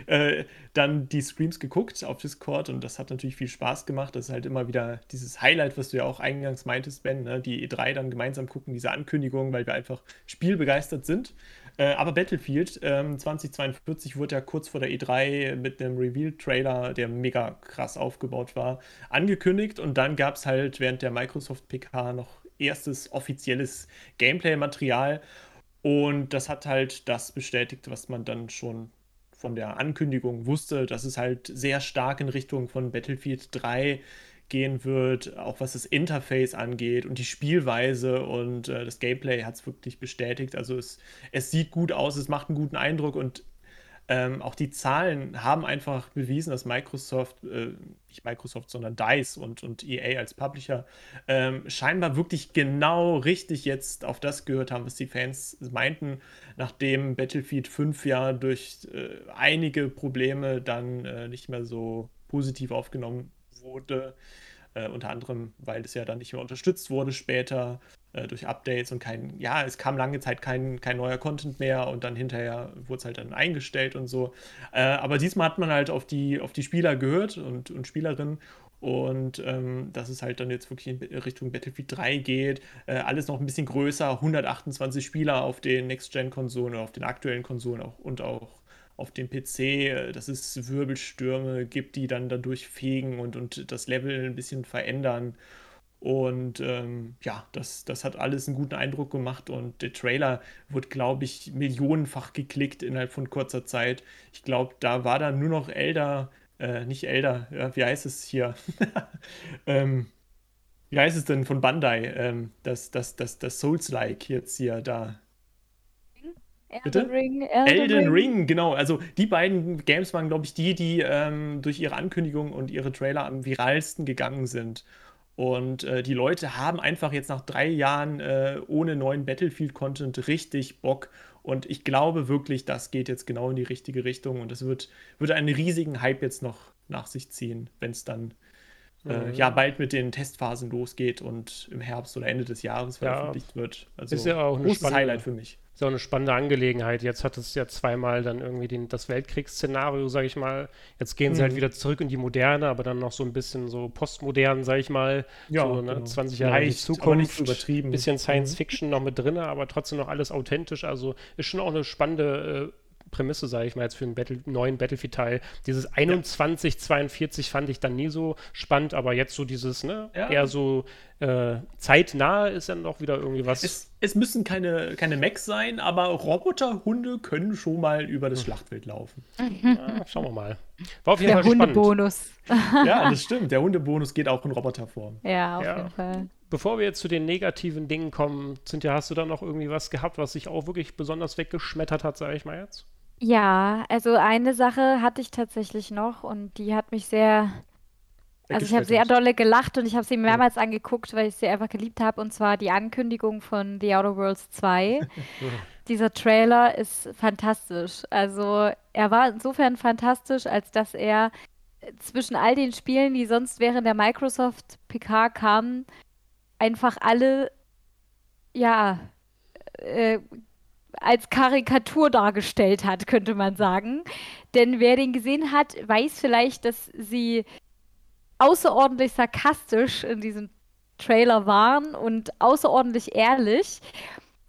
äh, dann die Streams geguckt auf Discord und das hat natürlich viel Spaß gemacht. Das ist halt immer wieder dieses Highlight, was du ja auch eingangs meintest, Ben, ne? die E3 dann gemeinsam gucken, diese Ankündigung, weil wir einfach spielbegeistert sind. Äh, aber Battlefield ähm, 2042 wurde ja kurz vor der E3 mit einem Reveal-Trailer, der mega krass aufgebaut war, angekündigt. Und dann gab es halt während der Microsoft PK noch erstes offizielles Gameplay-Material. Und das hat halt das bestätigt, was man dann schon von der Ankündigung wusste, dass es halt sehr stark in Richtung von Battlefield 3 gehen wird, auch was das Interface angeht und die Spielweise und äh, das Gameplay hat es wirklich bestätigt. Also es, es sieht gut aus, es macht einen guten Eindruck und ähm, auch die Zahlen haben einfach bewiesen, dass Microsoft, äh, nicht Microsoft, sondern DICE und, und EA als Publisher ähm, scheinbar wirklich genau richtig jetzt auf das gehört haben, was die Fans meinten, nachdem Battlefield 5 ja durch äh, einige Probleme dann äh, nicht mehr so positiv aufgenommen wurde. Äh, unter anderem, weil es ja dann nicht mehr unterstützt wurde später äh, durch Updates und kein, ja, es kam lange Zeit kein, kein neuer Content mehr und dann hinterher wurde es halt dann eingestellt und so. Äh, aber diesmal hat man halt auf die, auf die Spieler gehört und, und Spielerinnen und ähm, dass es halt dann jetzt wirklich in Richtung Battlefield 3 geht. Äh, alles noch ein bisschen größer, 128 Spieler auf den Next-Gen-Konsolen oder auf den aktuellen Konsolen auch, und auch auf dem PC, äh, dass es Wirbelstürme gibt, die dann dadurch fegen und, und das Level ein bisschen verändern. Und ähm, ja, das, das hat alles einen guten Eindruck gemacht und der Trailer wurde, glaube ich, millionenfach geklickt innerhalb von kurzer Zeit. Ich glaube, da war dann nur noch Elder, äh, nicht Elder, ja, wie heißt es hier? ähm, wie heißt es denn von Bandai? Ähm, das, das, das, das Souls-like jetzt hier da. Elden Ring, Elden, Elden Ring. Ring. genau. Also die beiden Games waren, glaube ich, die, die ähm, durch ihre Ankündigung und ihre Trailer am viralsten gegangen sind. Und äh, die Leute haben einfach jetzt nach drei Jahren äh, ohne neuen Battlefield-Content richtig Bock. Und ich glaube wirklich, das geht jetzt genau in die richtige Richtung. Und es wird, wird einen riesigen Hype jetzt noch nach sich ziehen, wenn es dann äh, mhm. ja bald mit den Testphasen losgeht und im Herbst oder Ende des Jahres veröffentlicht ja, wird. Also ist ja auch ein großes Highlight für mich ist auch eine spannende Angelegenheit. Jetzt hat es ja zweimal dann irgendwie den, das Weltkriegsszenario, sage ich mal. Jetzt gehen mhm. sie halt mhm. wieder zurück in die Moderne, aber dann noch so ein bisschen so postmodern, sage ich mal. Ja, so ne, genau. 20 Jahre Leicht, Zukunft. übertrieben. Bisschen Science mhm. Fiction noch mit drin, aber trotzdem noch alles authentisch. Also ist schon auch eine spannende äh, Prämisse, sage ich mal, jetzt für einen Battle, neuen Battlefield-Teil. Dieses 2142 ja. fand ich dann nie so spannend, aber jetzt so dieses, ne, ja. eher so äh, zeitnah ist dann doch wieder irgendwie was. Es, es, müssen keine, keine Mechs sein, aber Roboterhunde können schon mal über das hm. Schlachtfeld laufen. Ja, schauen wir mal. War auf jeden Der Fall Hundebonus. ja, das stimmt. Der Hundebonus geht auch in Roboterform. Ja, auf jeden Fall bevor wir jetzt zu den negativen Dingen kommen, Cynthia, hast du da noch irgendwie was gehabt, was sich auch wirklich besonders weggeschmettert hat, sage ich mal jetzt? Ja, also eine Sache hatte ich tatsächlich noch und die hat mich sehr, also ich habe sehr dolle gelacht und ich habe sie mehrmals angeguckt, weil ich sie einfach geliebt habe und zwar die Ankündigung von The Outer Worlds 2. Dieser Trailer ist fantastisch. Also er war insofern fantastisch, als dass er zwischen all den Spielen, die sonst während der Microsoft PK kamen, einfach alle ja äh, als Karikatur dargestellt hat, könnte man sagen. Denn wer den gesehen hat, weiß vielleicht, dass sie außerordentlich sarkastisch in diesem Trailer waren und außerordentlich ehrlich.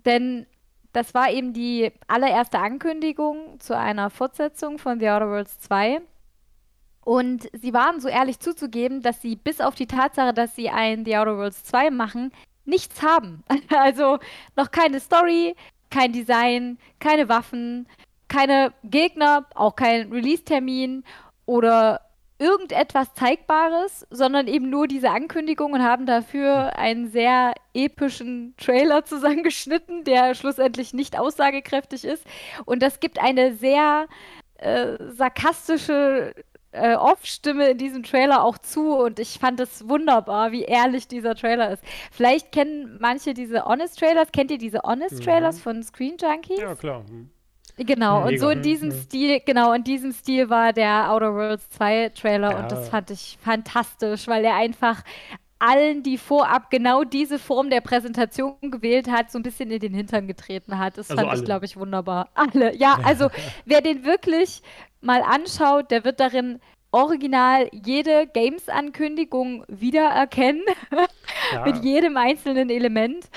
Denn das war eben die allererste Ankündigung zu einer Fortsetzung von The Outer Worlds 2. Und sie waren so ehrlich zuzugeben, dass sie bis auf die Tatsache, dass sie ein The Outer Worlds 2 machen, nichts haben. Also noch keine Story, kein Design, keine Waffen, keine Gegner, auch kein Release-Termin oder irgendetwas Zeigbares, sondern eben nur diese Ankündigung und haben dafür einen sehr epischen Trailer zusammengeschnitten, der schlussendlich nicht aussagekräftig ist. Und das gibt eine sehr äh, sarkastische äh, Off-Stimme in diesem Trailer auch zu und ich fand es wunderbar, wie ehrlich dieser Trailer ist. Vielleicht kennen manche diese Honest-Trailers. Kennt ihr diese Honest-Trailers mhm. von Screen Junkies? Ja, klar. Mhm. Genau, Mega. und so in diesem mhm. Stil, genau, in diesem Stil war der Outer Worlds 2 Trailer ja. und das fand ich fantastisch, weil er einfach allen, die vorab genau diese Form der Präsentation gewählt hat, so ein bisschen in den Hintern getreten hat. Das also fand alle. ich, glaube ich, wunderbar. Alle, ja, also wer den wirklich mal anschaut, der wird darin original jede Games-Ankündigung wiedererkennen, ja. mit jedem einzelnen Element.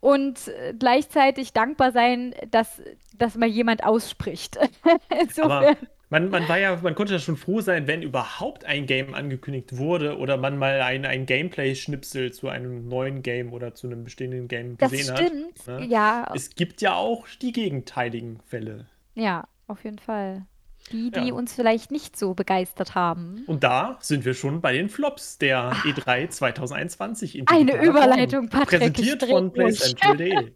und äh, gleichzeitig dankbar sein, dass, dass mal jemand ausspricht. Aber man, man war ja, man konnte ja schon froh sein, wenn überhaupt ein Game angekündigt wurde oder man mal ein, ein Gameplay-Schnipsel zu einem neuen Game oder zu einem bestehenden Game gesehen das stimmt, hat. Ne? ja. Es gibt ja auch die gegenteiligen Fälle. Ja, auf jeden Fall. Die, die ja. uns vielleicht nicht so begeistert haben. Und da sind wir schon bei den Flops der Ach. E3 2021. Eine Überleitung, Patrick. Präsentiert von PlayCentral.de.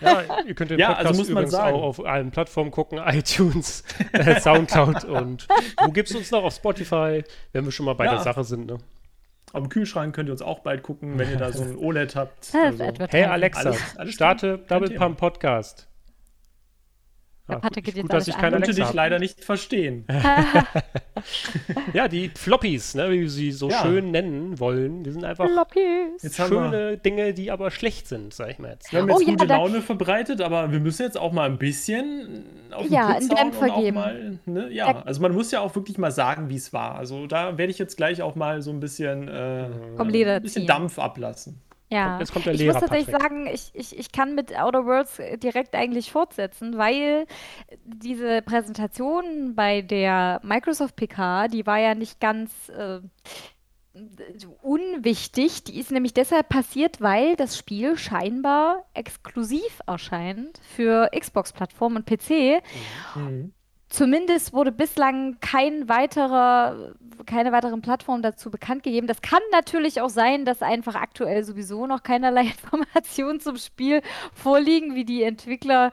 ja, ihr könnt den ja, Podcast also muss man sagen. auch auf allen Plattformen gucken, iTunes, äh, Soundcloud und wo gibt es uns noch? Auf Spotify, wenn wir schon mal bei ja. der Sache sind. Ne? Am Kühlschrank könnt ihr uns auch bald gucken, wenn ihr da so ein OLED habt. Also. Hey Alexa, alles, alles starte Double Pump Podcast. Der Patrick geht jetzt gut, dass ich keine Konnte dich leider nicht verstehen. ja, die Floppies, ne, wie sie so ja. schön nennen wollen, die sind einfach Floppies. schöne Dinge, die aber schlecht sind, sag ich mal jetzt. Wir haben jetzt oh, gute ja, Laune verbreitet, aber wir müssen jetzt auch mal ein bisschen auf den ja, Putz hauen und auch mal, ne, ja, also man muss ja auch wirklich mal sagen, wie es war. Also da werde ich jetzt gleich auch mal so ein bisschen, äh, ein bisschen Dampf ablassen. Ja, jetzt kommt der Lehrer, ich muss tatsächlich Patrick. sagen, ich, ich, ich kann mit Outer Worlds äh, direkt eigentlich fortsetzen, weil diese Präsentation bei der Microsoft PK, die war ja nicht ganz äh, unwichtig. Die ist nämlich deshalb passiert, weil das Spiel scheinbar exklusiv erscheint für Xbox-Plattform und PC. Mhm. Zumindest wurde bislang kein weiterer, keine weiteren Plattformen dazu bekannt gegeben. Das kann natürlich auch sein, dass einfach aktuell sowieso noch keinerlei Informationen zum Spiel vorliegen, wie die Entwickler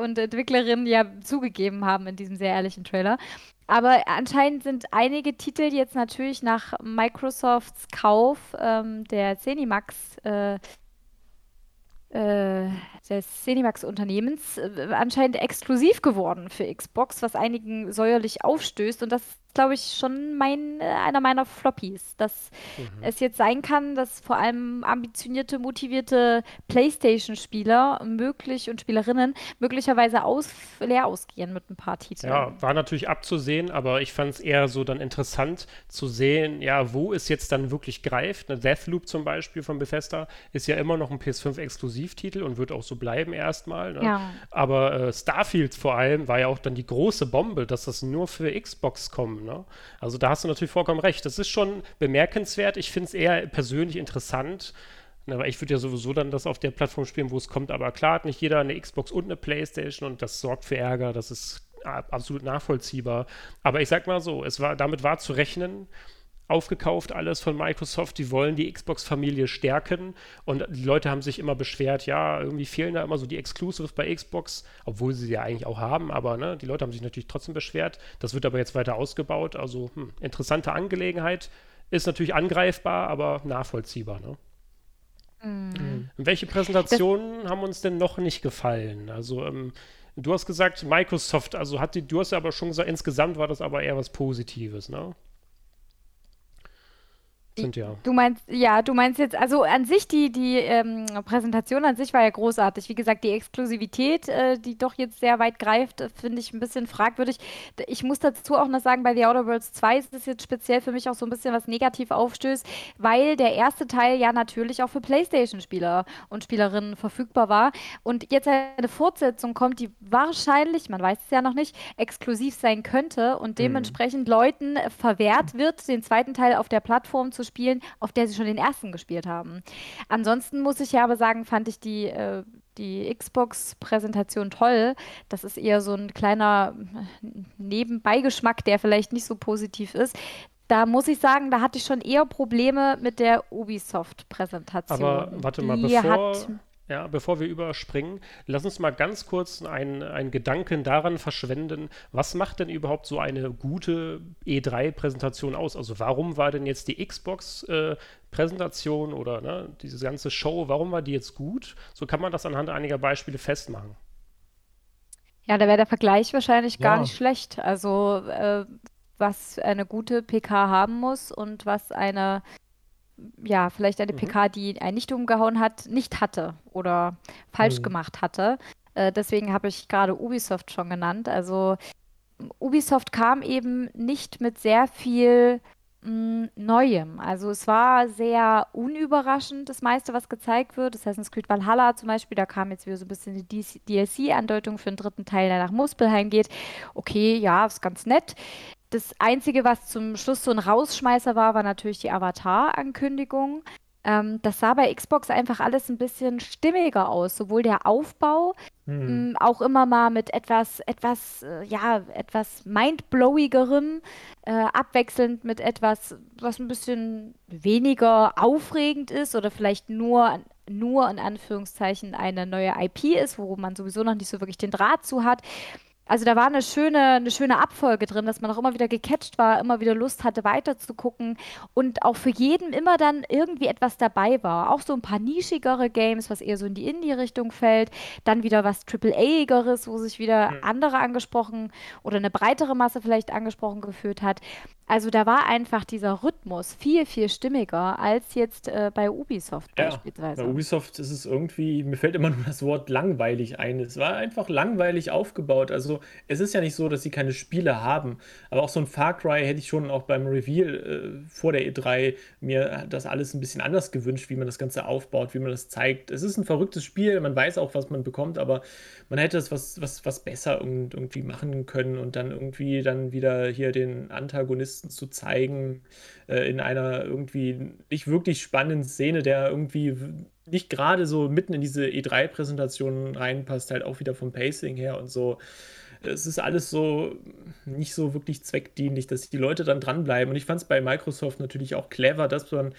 und Entwicklerinnen ja zugegeben haben in diesem sehr ehrlichen Trailer. Aber anscheinend sind einige Titel jetzt natürlich nach Microsofts Kauf ähm, der Zenimax äh, äh, des Cinemax-Unternehmens äh, anscheinend exklusiv geworden für Xbox, was einigen säuerlich aufstößt. Und das glaube ich, schon mein, äh, einer meiner Floppies. Dass mhm. es jetzt sein kann, dass vor allem ambitionierte, motivierte PlayStation-Spieler möglich und Spielerinnen möglicherweise aus, leer ausgehen mit ein paar Titeln. Ja, war natürlich abzusehen, aber ich fand es eher so dann interessant zu sehen, ja, wo es jetzt dann wirklich greift. Eine Deathloop zum Beispiel von Bethesda ist ja immer noch ein PS5-Exklusivtitel und wird auch so bleiben erstmal. Ne? Ja. Aber äh, Starfield vor allem war ja auch dann die große Bombe, dass das nur für Xbox kommt. Ne? Also da hast du natürlich vollkommen recht. Das ist schon bemerkenswert. Ich finde es eher persönlich interessant. Aber ich würde ja sowieso dann das auf der Plattform spielen, wo es kommt. Aber klar hat nicht jeder eine Xbox und eine Playstation und das sorgt für Ärger. Das ist absolut nachvollziehbar. Aber ich sag mal so, es war, damit war zu rechnen aufgekauft, alles von Microsoft. Die wollen die Xbox-Familie stärken und die Leute haben sich immer beschwert, ja, irgendwie fehlen da immer so die Exclusives bei Xbox, obwohl sie sie ja eigentlich auch haben, aber ne, die Leute haben sich natürlich trotzdem beschwert. Das wird aber jetzt weiter ausgebaut. Also hm, interessante Angelegenheit. Ist natürlich angreifbar, aber nachvollziehbar. Ne? Mhm. Welche Präsentationen das haben uns denn noch nicht gefallen? Also ähm, du hast gesagt Microsoft, also hat die, du hast ja aber schon gesagt, insgesamt war das aber eher was Positives, ne? Sind ja. Du meinst, ja, du meinst jetzt, also an sich, die, die ähm, Präsentation an sich war ja großartig. Wie gesagt, die Exklusivität, äh, die doch jetzt sehr weit greift, äh, finde ich ein bisschen fragwürdig. Ich muss dazu auch noch sagen, bei The Outer Worlds 2 ist es jetzt speziell für mich auch so ein bisschen was negativ aufstößt, weil der erste Teil ja natürlich auch für Playstation-Spieler und Spielerinnen verfügbar war. Und jetzt eine Fortsetzung kommt, die wahrscheinlich, man weiß es ja noch nicht, exklusiv sein könnte und mhm. dementsprechend mhm. Leuten verwehrt wird, den zweiten Teil auf der Plattform zu spielen, auf der sie schon den ersten gespielt haben. Ansonsten muss ich ja aber sagen, fand ich die, äh, die Xbox-Präsentation toll. Das ist eher so ein kleiner Nebenbeigeschmack, der vielleicht nicht so positiv ist. Da muss ich sagen, da hatte ich schon eher Probleme mit der Ubisoft-Präsentation. Aber warte mal, die bevor, ja, bevor wir überspringen, lass uns mal ganz kurz einen, einen Gedanken daran verschwenden, was macht denn überhaupt so eine gute E3-Präsentation aus? Also warum war denn jetzt die Xbox-Präsentation äh, oder ne, diese ganze Show, warum war die jetzt gut? So kann man das anhand einiger Beispiele festmachen. Ja, da wäre der Vergleich wahrscheinlich gar nicht schlecht. Also äh, was eine gute PK haben muss und was eine ja, vielleicht eine mhm. PK, die einen nicht umgehauen hat, nicht hatte oder falsch mhm. gemacht hatte. Äh, deswegen habe ich gerade Ubisoft schon genannt. Also Ubisoft kam eben nicht mit sehr viel mh, Neuem. Also es war sehr unüberraschend, das meiste, was gezeigt wird. Assassin's Creed Valhalla zum Beispiel, da kam jetzt wieder so ein bisschen die DLC-Andeutung für den dritten Teil, der nach Muspelheim geht. Okay, ja, ist ganz nett. Das Einzige, was zum Schluss so ein Rausschmeißer war, war natürlich die Avatar-Ankündigung. Ähm, das sah bei Xbox einfach alles ein bisschen stimmiger aus. Sowohl der Aufbau, hm. mh, auch immer mal mit etwas, etwas, äh, ja, etwas mindblowigerem, äh, abwechselnd mit etwas, was ein bisschen weniger aufregend ist oder vielleicht nur, nur in Anführungszeichen eine neue IP ist, wo man sowieso noch nicht so wirklich den Draht zu hat. Also da war eine schöne, eine schöne Abfolge drin, dass man auch immer wieder gecatcht war, immer wieder Lust hatte, weiterzugucken und auch für jeden immer dann irgendwie etwas dabei war. Auch so ein paar nischigere Games, was eher so in die Indie-Richtung fällt, dann wieder was Triple-A-igeres, wo sich wieder mhm. andere angesprochen oder eine breitere Masse vielleicht angesprochen gefühlt hat. Also da war einfach dieser Rhythmus viel, viel stimmiger als jetzt äh, bei Ubisoft ja, beispielsweise. Bei Ubisoft ist es irgendwie, mir fällt immer nur das Wort langweilig ein. Es war einfach langweilig aufgebaut. Also es ist ja nicht so, dass sie keine Spiele haben. Aber auch so ein Far Cry hätte ich schon auch beim Reveal äh, vor der E3 mir das alles ein bisschen anders gewünscht, wie man das Ganze aufbaut, wie man das zeigt. Es ist ein verrücktes Spiel, man weiß auch, was man bekommt, aber man hätte es was, was, was besser irgendwie machen können und dann irgendwie dann wieder hier den Antagonisten zu zeigen äh, in einer irgendwie nicht wirklich spannenden Szene, der irgendwie nicht gerade so mitten in diese E3-Präsentation reinpasst, halt auch wieder vom Pacing her und so. Es ist alles so nicht so wirklich zweckdienlich, dass die Leute dann dranbleiben. Und ich fand es bei Microsoft natürlich auch clever, dass man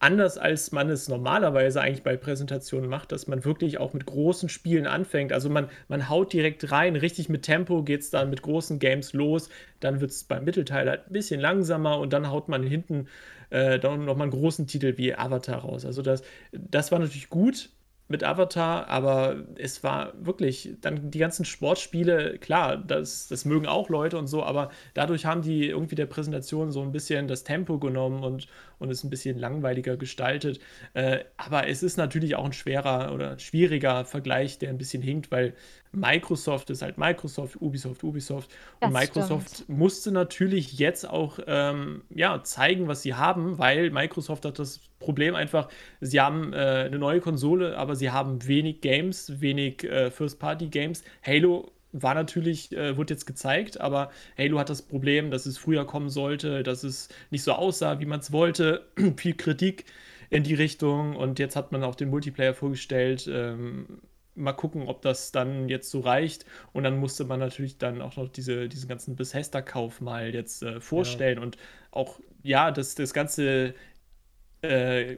anders als man es normalerweise eigentlich bei Präsentationen macht, dass man wirklich auch mit großen Spielen anfängt. Also man, man haut direkt rein, richtig mit Tempo geht es dann mit großen Games los. Dann wird es beim Mittelteil halt ein bisschen langsamer und dann haut man hinten äh, dann nochmal einen großen Titel wie Avatar raus. Also das, das war natürlich gut, mit Avatar, aber es war wirklich, dann die ganzen Sportspiele, klar, das, das mögen auch Leute und so, aber dadurch haben die irgendwie der Präsentation so ein bisschen das Tempo genommen und, und es ein bisschen langweiliger gestaltet. Äh, aber es ist natürlich auch ein schwerer oder schwieriger Vergleich, der ein bisschen hinkt, weil Microsoft ist halt Microsoft, Ubisoft, Ubisoft. Das und Microsoft stimmt. musste natürlich jetzt auch ähm, ja, zeigen, was sie haben, weil Microsoft hat das Problem einfach, sie haben äh, eine neue Konsole, aber sie haben wenig Games, wenig äh, First-Party-Games. Halo war natürlich, äh, wird jetzt gezeigt, aber Halo hat das Problem, dass es früher kommen sollte, dass es nicht so aussah, wie man es wollte. Viel Kritik in die Richtung und jetzt hat man auch den Multiplayer vorgestellt. Ähm, mal gucken, ob das dann jetzt so reicht. Und dann musste man natürlich dann auch noch diese, diesen ganzen Bethesda-Kauf mal jetzt äh, vorstellen ja. und auch, ja, das, das ganze äh,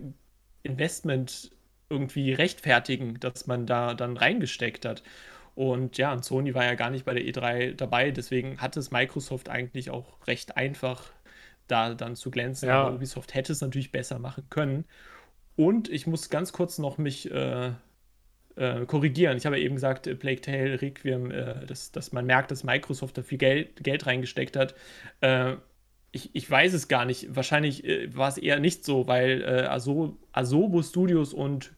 Investment irgendwie rechtfertigen, dass man da dann reingesteckt hat. Und ja, und Sony war ja gar nicht bei der E3 dabei, deswegen hat es Microsoft eigentlich auch recht einfach, da dann zu glänzen. Ja. Aber Ubisoft hätte es natürlich besser machen können. Und ich muss ganz kurz noch mich äh, äh, korrigieren. Ich habe ja eben gesagt, äh, Plague Tale Requiem, äh, dass, dass man merkt, dass Microsoft da viel Geld, Geld reingesteckt hat. Äh, ich, ich weiß es gar nicht. Wahrscheinlich äh, war es eher nicht so, weil äh, Aso, Asobo Studios und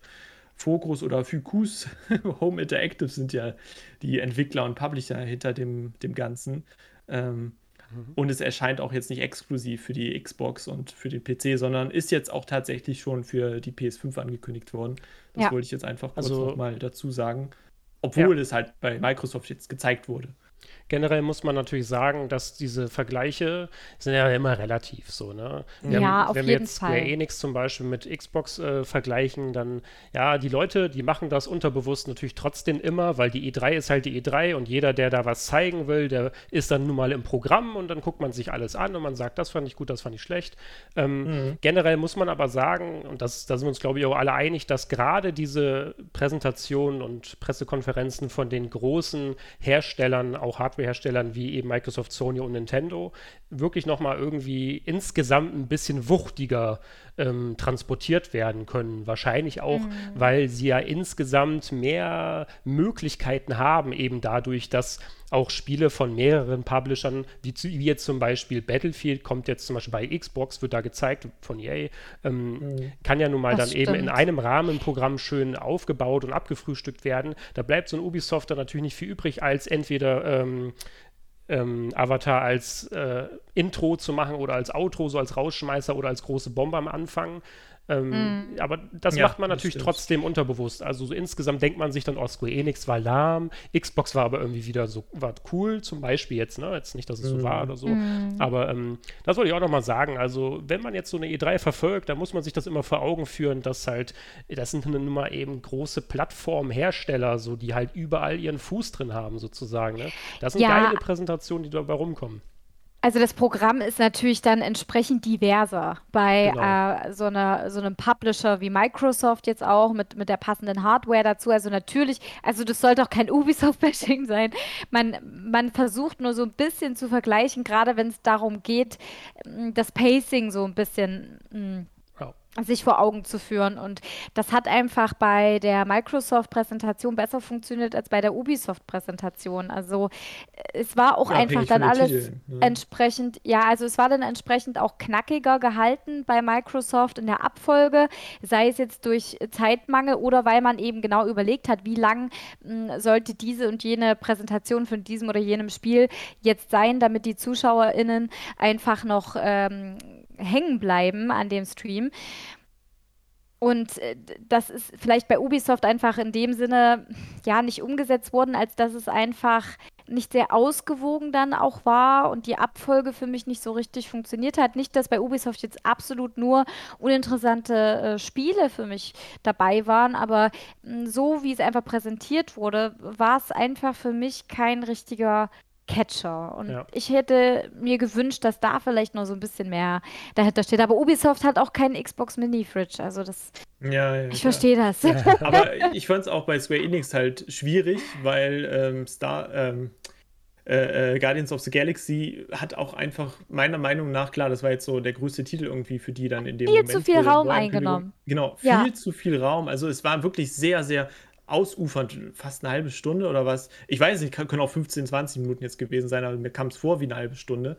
Focus oder Fucus Home Interactive sind ja die Entwickler und Publisher hinter dem, dem Ganzen. Ähm, Mhm. Und es erscheint auch jetzt nicht exklusiv für die Xbox und für den PC, sondern ist jetzt auch tatsächlich schon für die PS5 angekündigt worden. Das ja. wollte ich jetzt einfach kurz also, nochmal dazu sagen. Obwohl ja. es halt bei Microsoft jetzt gezeigt wurde. Generell muss man natürlich sagen, dass diese Vergleiche sind ja immer relativ so, ne? Wir ja, haben, auf wenn wir jetzt Square Enix zum Beispiel mit Xbox äh, vergleichen, dann, ja, die Leute, die machen das unterbewusst natürlich trotzdem immer, weil die E3 ist halt die E3 und jeder, der da was zeigen will, der ist dann nun mal im Programm und dann guckt man sich alles an und man sagt, das fand ich gut, das fand ich schlecht. Ähm, mhm. Generell muss man aber sagen, und das, da sind wir uns, glaube ich, auch alle einig, dass gerade diese Präsentationen und Pressekonferenzen von den großen Herstellern, auch Hardware Hardwareherstellern wie eben Microsoft, Sony und Nintendo wirklich nochmal irgendwie insgesamt ein bisschen wuchtiger ähm, transportiert werden können. Wahrscheinlich auch, mhm. weil sie ja insgesamt mehr Möglichkeiten haben, eben dadurch, dass auch Spiele von mehreren Publishern, wie, wie, jetzt zum Beispiel Battlefield, kommt jetzt zum Beispiel bei Xbox, wird da gezeigt von EA, ähm, mhm. kann ja nun mal das dann stimmt. eben in einem Rahmenprogramm schön aufgebaut und abgefrühstückt werden. Da bleibt so ein Ubisoft dann natürlich nicht viel übrig, als entweder ähm, ähm, Avatar als äh, Intro zu machen oder als Outro, so als Rausschmeißer oder als große Bombe am Anfang. Ähm, mm. Aber das ja, macht man natürlich trotzdem unterbewusst. Also so insgesamt denkt man sich dann, oh, Square Enix war lahm, Xbox war aber irgendwie wieder so, war cool, zum Beispiel jetzt, ne? Jetzt nicht, dass es mm. so war oder so. Mm. Aber ähm, das wollte ich auch nochmal sagen. Also, wenn man jetzt so eine E3 verfolgt, dann muss man sich das immer vor Augen führen, dass halt, das sind nun mal eben große Plattformhersteller, so die halt überall ihren Fuß drin haben, sozusagen. Ne? Das sind ja. geile Präsentationen, die dabei rumkommen. Also das Programm ist natürlich dann entsprechend diverser bei genau. äh, so, einer, so einem Publisher wie Microsoft jetzt auch mit, mit der passenden Hardware dazu. Also natürlich, also das sollte auch kein Ubisoft-Bashing sein. Man, man versucht nur so ein bisschen zu vergleichen, gerade wenn es darum geht, das Pacing so ein bisschen mh, sich vor Augen zu führen. Und das hat einfach bei der Microsoft-Präsentation besser funktioniert als bei der Ubisoft-Präsentation. Also es war auch ja, einfach dann alles Titel, ne? entsprechend, ja, also es war dann entsprechend auch knackiger gehalten bei Microsoft in der Abfolge, sei es jetzt durch Zeitmangel oder weil man eben genau überlegt hat, wie lang mh, hm, sollte diese und jene Präsentation von diesem oder jenem Spiel jetzt sein, damit die ZuschauerInnen einfach noch ähm, hängen bleiben an dem Stream. Und äh, das ist vielleicht bei Ubisoft einfach in dem Sinne ja nicht umgesetzt worden, als dass es einfach nicht sehr ausgewogen dann auch war und die Abfolge für mich nicht so richtig funktioniert hat. Nicht, dass bei Ubisoft jetzt absolut nur uninteressante äh, Spiele für mich dabei waren, aber mh, hm, so wie es einfach präsentiert wurde, war es einfach für mich kein richtiger Catcher. Und ja. ich hätte mir gewünscht, dass da vielleicht noch so ein bisschen mehr dahinter steht. Aber Ubisoft hat auch keinen Xbox Mini-Fridge. Also das. Ja, ja, ich verstehe das. Aber ich fand es auch bei Square Enix halt schwierig, weil ähm, Star. Ähm, äh, äh, Guardians of the Galaxy hat auch einfach meiner Meinung nach, klar, das war jetzt so der größte Titel irgendwie für die dann in dem viel Moment. Viel zu viel Raum eingenommen. Genau, viel zu viel Raum. Also es war wirklich sehr, sehr ausufernd, fast eine halbe Stunde oder was. Ich weiß nicht, können auch 15, 20 Minuten jetzt gewesen sein, aber mir kam es vor wie eine halbe Stunde.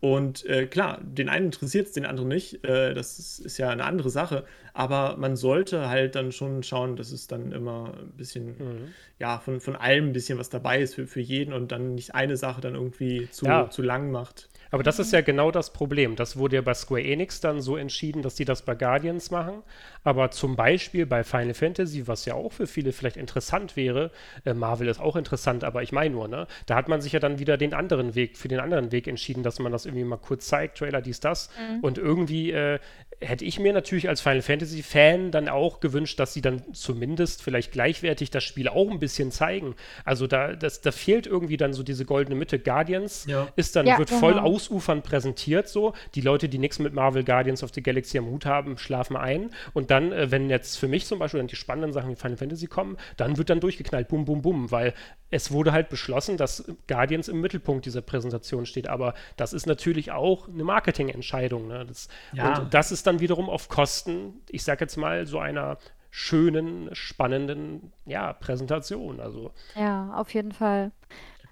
Und äh, klar, den einen interessiert es, den anderen nicht. Äh, das ist, ist, ja eine andere Sache. Aber man sollte halt dann schon schauen, dass es dann immer ein bisschen, mhm. ja, von, von allem ein bisschen was dabei ist für, für jeden und dann nicht eine Sache dann irgendwie zu, ja. zu lang macht. Aber das ist ja genau das Problem. Das wurde ja bei Square Enix dann so entschieden, dass die das bei Guardians machen. Aber zum Beispiel bei Final Fantasy, was ja auch für viele vielleicht interessant wäre, äh, Marvel ist auch interessant, aber ich meine nur, ne? Da hat man sich ja dann wieder den anderen Weg, für den anderen Weg entschieden, dass man das irgendwie mal kurz zeigt, Trailer, dies, das. Mhm. Und irgendwie äh, hätte ich mir natürlich als Final Fantasy Fan dann auch gewünscht, dass sie dann zumindest vielleicht gleichwertig das Spiel auch ein bisschen zeigen. Also da, das, da fehlt irgendwie dann so diese goldene Mitte. Guardians ja. ist dann, ja, wird genau. voll ausufernd präsentiert so. Die Leute, die nichts mit Marvel Guardians of the Galaxy am Hut haben, schlafen ein. Und dann, äh, wenn jetzt für mich zum Beispiel dann die spannenden Sachen wie Final Fantasy kommen, dann wird dann durchgeknallt, bum, bum, bum, weil es wurde halt beschlossen, dass Guardians im Mittelpunkt dieser Präsentation steht. Aber das ist natürlich auch eine Marketingentscheidung. Ne? Das, ja. Und das ist dann wiederum auf Kosten, ich sag jetzt mal, so einer schönen, spannenden ja, Präsentation. Also. Ja, auf jeden Fall.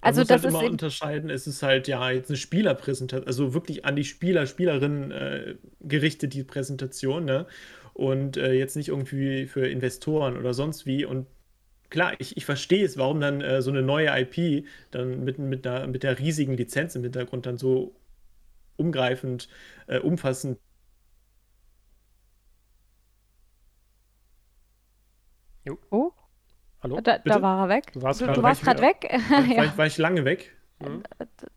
Also Man muss das halt immer unterscheiden, es ist halt ja jetzt eine Spielerpräsentation, also wirklich an die Spieler, Spielerinnen äh, gerichtet, die Präsentation, ne? Und äh, jetzt nicht irgendwie für Investoren oder sonst wie. Und klar, ich, ich verstehe es, warum dann äh, so eine neue IP dann mit, mit, der, mit der riesigen Lizenz im Hintergrund dann so umgreifend, äh, umfassend Jo. Oh. Hallo? Da, da war er weg. Du warst, gerade weg. War, ja. war, ich, war, ich, lange weg? Mhm.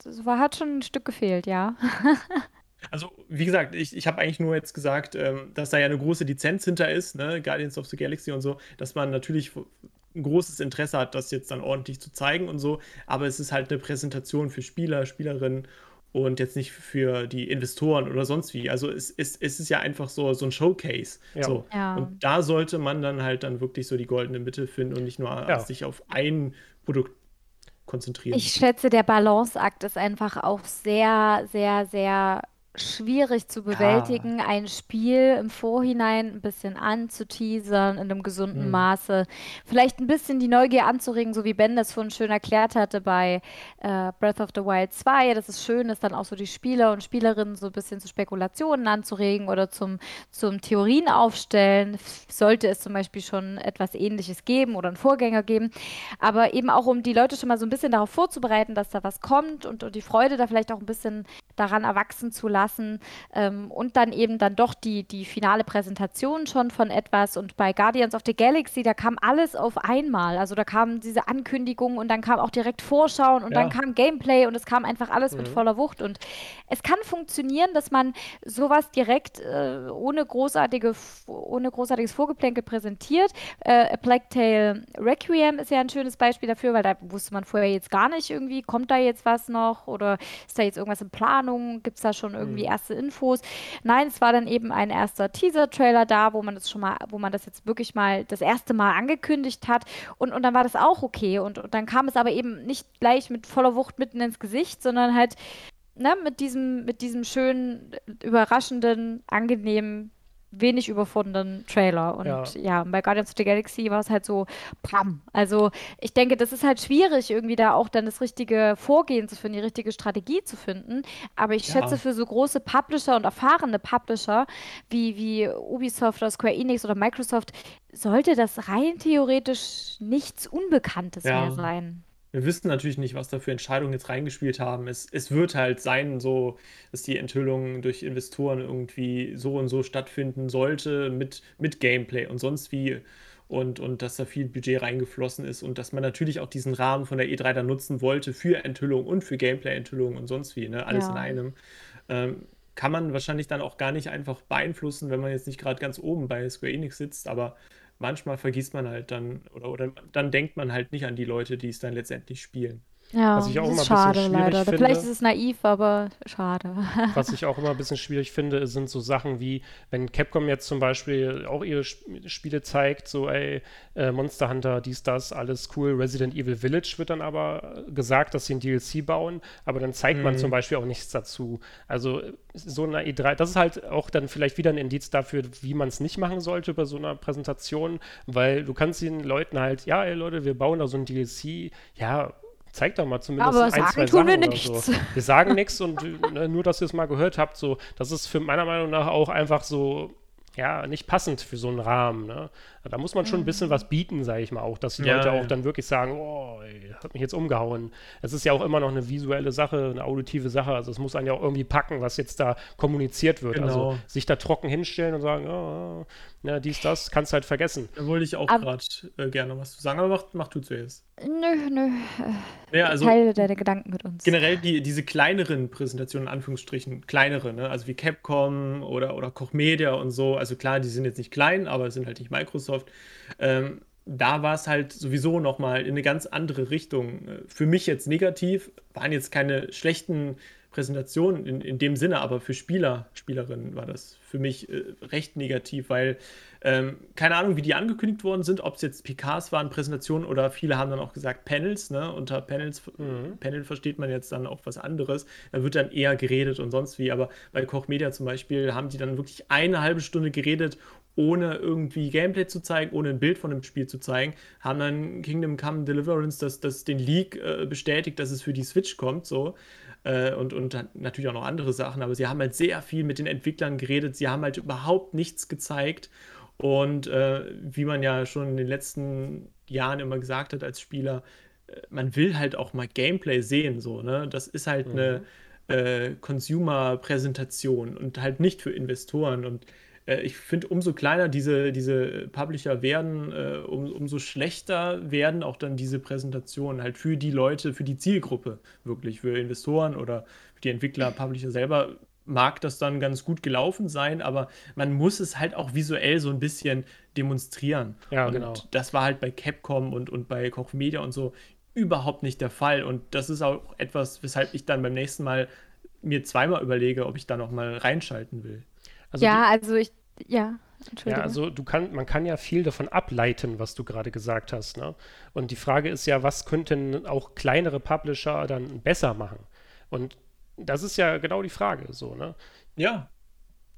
Das war, hat schon ein Stück gefehlt, ja. Also, wie gesagt, ich, ich habe eigentlich nur jetzt gesagt, ähm, dass da ja eine große Lizenz hinter ist, ne? Guardians of the Galaxy und so, dass man natürlich ein großes Interesse hat, das jetzt dann ordentlich zu zeigen und so. Aber es ist halt eine Präsentation für Spieler, Spielerinnen und jetzt nicht für die Investoren oder sonst wie. Also es, es, es ist ja einfach so, so ein Showcase. Ja. So. Ja. Und da sollte man dann halt dann wirklich so die goldene Mitte finden und nicht nur ja. sich auf ein Produkt konzentrieren. Ich schätze, der Balanceakt ist einfach auch sehr, sehr, sehr schwierig zu bewältigen, ja. ein Spiel im Vorhinein ein bisschen anzuteasern, in einem gesunden hm. Maße. Vielleicht ein bisschen die Neugier anzuregen, so wie Ben das vorhin schön erklärt hatte bei äh, Breath of the Wild 2. Dass es schön ist, dann auch so die Spieler und Spielerinnen so ein bisschen zu Spekulationen anzuregen oder zum, zum Theorien aufstellen. Sollte es zum Beispiel schon etwas Ähnliches geben oder einen Vorgänger geben. Aber eben auch, um die Leute schon mal so ein bisschen darauf vorzubereiten, dass da was kommt und, und die Freude da vielleicht auch ein bisschen daran erwachsen zu lassen ähm, und dann eben dann doch die, die finale Präsentation schon von etwas und bei Guardians of the Galaxy, da kam alles auf einmal, also da kamen diese Ankündigungen und dann kam auch direkt Vorschauen und ja. dann kam Gameplay und es kam einfach alles mhm. mit voller Wucht und es kann funktionieren, dass man sowas direkt äh, ohne, großartige, ohne großartiges Vorgeplänkel präsentiert. Äh, A Plague Tale Requiem ist ja ein schönes Beispiel dafür, weil da wusste man vorher jetzt gar nicht irgendwie, kommt da jetzt was noch oder ist da jetzt irgendwas in Plan Planung? Gibt es da schon irgendwie mhm. erste Infos? Nein, es war dann eben ein erster Teaser-Trailer da, wo man das schon mal, wo man das jetzt wirklich mal das erste Mal angekündigt hat und, und dann war das auch okay und, und dann kam es aber eben nicht gleich mit voller Wucht mitten ins Gesicht, sondern halt ne, mit diesem, mit diesem schönen, überraschenden, angenehmen wenig überfordernden Trailer. Und ja. ja, bei Guardians of the Galaxy war es halt so, pam. Also ich denke, das ist halt schwierig, irgendwie da auch dann das richtige Vorgehen zu finden, die richtige Strategie zu finden. Aber ich ja. schätze, für so große Publisher und erfahrene Publisher wie, wie Ubisoft oder Square Enix oder Microsoft, sollte das rein theoretisch nichts Unbekanntes ja. mehr sein wir wissen natürlich nicht, was da für Entscheidungen jetzt reingespielt haben. Es, es wird halt sein, so, dass die Enthüllung durch Investoren irgendwie so und so stattfinden sollte, mit, mit Gameplay und sonst wie. Und, und dass da viel Budget reingeflossen ist und dass man natürlich auch diesen Rahmen von der E3 da nutzen wollte für Enthüllung und für Gameplay-Enthüllung und sonst wie, ne? Alles ja. in einem. Ähm, kann man wahrscheinlich dann auch gar nicht einfach beeinflussen, wenn man jetzt nicht gerade ganz oben bei Square Enix sitzt, aber manchmal vergisst man halt dann oder, oder dann denkt man halt nicht an die Leute, die es dann letztendlich spielen. Ja, was ich auch immer schade leider. Finde, Vielleicht ist es naiv, aber schade. was ich auch immer ein bisschen schwierig finde, sind so Sachen wie, wenn Capcom jetzt zum Beispiel auch ihre Spiele zeigt, so ey, äh, Monster Hunter, dies, das, alles cool, Resident Evil Village wird dann aber gesagt, dass sie ein DLC bauen, aber dann zeigt mhm. man zum Beispiel auch nichts dazu. Also so eine E3, das ist halt auch dann vielleicht wieder ein Indiz dafür, wie man es nicht machen sollte bei so einer Präsentation, weil du kannst den Leuten halt, ja, ey Leute, wir bauen da so ein DLC, ja, zeig doch mal zumindest Aber ein, zwei Sachen wir oder nichts. so. Wir sagen nichts und ne, nur, dass ihr es mal gehört habt, so, das ist für meiner Meinung nach auch einfach so, ja, nicht passend für so einen Rahmen. Ne? Da muss man schon ein bisschen was bieten, sage ich mal auch, dass die ja, Leute auch dann wirklich sagen, oh, ey, hat mich jetzt umgehauen. Es ist ja auch immer noch eine visuelle Sache, eine auditive Sache. Also es muss einen ja auch irgendwie packen, was jetzt da kommuniziert wird. Also genau. Also sich da trocken hinstellen und sagen, oh, ja, dies, das, kannst halt vergessen. Da wollte ich auch gerade äh, gerne was zu sagen, aber mach, mach du zuerst. Nö, nö. Ja, also Teile deine Gedanken mit uns. Generell die, diese kleineren Präsentationen, in Anführungsstrichen, kleinere, ne? also wie Capcom oder, oder Koch Media und so. Also klar, die sind jetzt nicht klein, aber sind halt nicht Microsoft. Ähm, da war es halt sowieso nochmal in eine ganz andere Richtung. Äh, für mich jetzt negativ, waren jetzt keine schlechten Präsentation in, in dem Sinne, aber für Spieler, Spielerinnen war das für mich äh, recht negativ, weil ähm, keine Ahnung, wie die angekündigt worden sind, ob es jetzt PKs waren, Präsentationen oder viele haben dann auch gesagt Panels, ne? Unter Panels, mhm. Panel versteht man jetzt dann auch was anderes. Da wird dann eher geredet und sonst wie, aber bei Koch Media zum Beispiel haben die dann wirklich eine halbe Stunde geredet, ohne irgendwie Gameplay zu zeigen, ohne ein Bild von dem Spiel zu zeigen, haben dann Kingdom Come Deliverance das, das den Leak äh, bestätigt, dass es für die Switch kommt, so äh, und, und natürlich auch noch andere Sachen, aber sie haben halt sehr viel mit den Entwicklern geredet, sie haben halt überhaupt nichts gezeigt und äh, wie man ja schon in den letzten Jahren immer gesagt hat als Spieler, äh, man will halt auch mal Gameplay sehen, so, ne? Das ist halt mhm. eine äh, Consumer-Präsentation und halt nicht für Investoren und äh, ich finde, umso kleiner diese, diese Publisher werden, äh, um, umso schlechter werden auch dann diese Präsentationen halt für die Leute, für die Zielgruppe wirklich, für Investoren oder für die Entwickler, Publisher selber mag das dann ganz gut gelaufen sein, aber man muss es halt auch visuell so ein bisschen demonstrieren. Ja, und genau. Das war halt bei Capcom und, und bei Koch Media und so überhaupt nicht der Fall. Und das ist auch etwas, weshalb ich dann beim nächsten Mal mir zweimal überlege, ob ich da noch mal reinschalten will. Also ja, also ich, ja. Ja, also du kann, man kann ja viel davon ableiten, was du gerade gesagt hast. Ne? Und die Frage ist ja, was könnten auch kleinere Publisher dann besser machen? Und das ist ja genau die Frage. So, ne? Ja,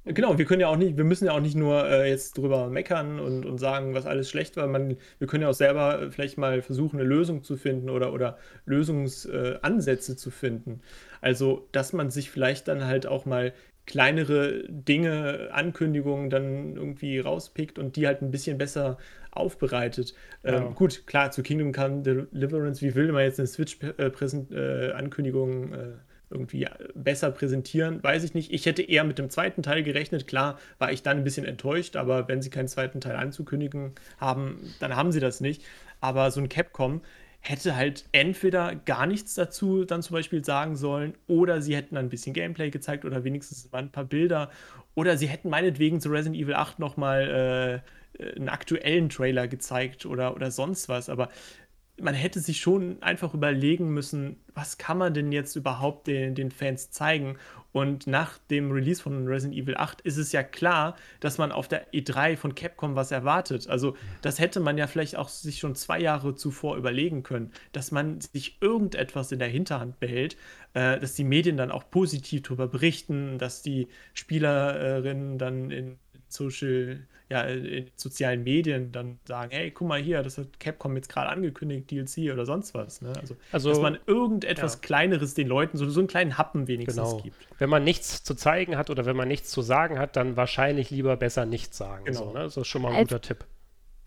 Genau, wir können ja auch nicht, wir müssen ja auch nicht nur äh, jetzt drüber meckern und, und sagen, was alles schlecht war. Man, wir können ja auch selber vielleicht mal versuchen, eine Lösung zu finden oder, oder Lösungsansätze äh, zu finden. Also, dass man sich vielleicht dann halt auch mal kleinere Dinge, Ankündigungen dann irgendwie rauspickt und die halt ein bisschen besser aufbereitet. Ähm, ja. gut, klar, zu Kingdom Come Deliverance, wie will man jetzt eine Switch-Ankündigung äh, äh, irgendwie besser präsentieren, weiß ich nicht. Ich hätte eher mit dem zweiten Teil gerechnet. Klar war ich dann ein bisschen enttäuscht, aber wenn sie keinen zweiten Teil anzukündigen haben, dann haben sie das nicht. Aber so ein Capcom hätte halt entweder gar nichts dazu dann zum Beispiel sagen sollen oder sie hätten ein bisschen Gameplay gezeigt oder wenigstens mal ein paar Bilder oder sie hätten meinetwegen zu Resident Evil 8 nochmal äh, einen aktuellen Trailer gezeigt oder, oder sonst was. Aber man hätte sich schon einfach überlegen müssen, was kann man denn jetzt überhaupt den, den Fans zeigen? Und nach dem Release von Resident Evil 8 ist es ja klar, dass man auf der E3 von Capcom was erwartet. Also das hätte man ja vielleicht auch sich schon zwei Jahre zuvor überlegen können, dass man sich irgendetwas in der Hinterhand behält, äh, dass die Medien dann auch positiv darüber berichten, dass die Spielerinnen dann in Social ja, in sozialen Medien dann sagen, hey, guck mal hier, das hat Capcom jetzt gerade angekündigt, DLC oder sonst was. Ne? Also, also, dass man irgendetwas ja. Kleineres den Leuten, so, so einen kleinen Happen wenigstens genau. gibt. Wenn man nichts zu zeigen hat oder wenn man nichts zu sagen hat, dann wahrscheinlich lieber besser nichts sagen. Genau. So, ne? Das ist schon mal ein Als, guter Tipp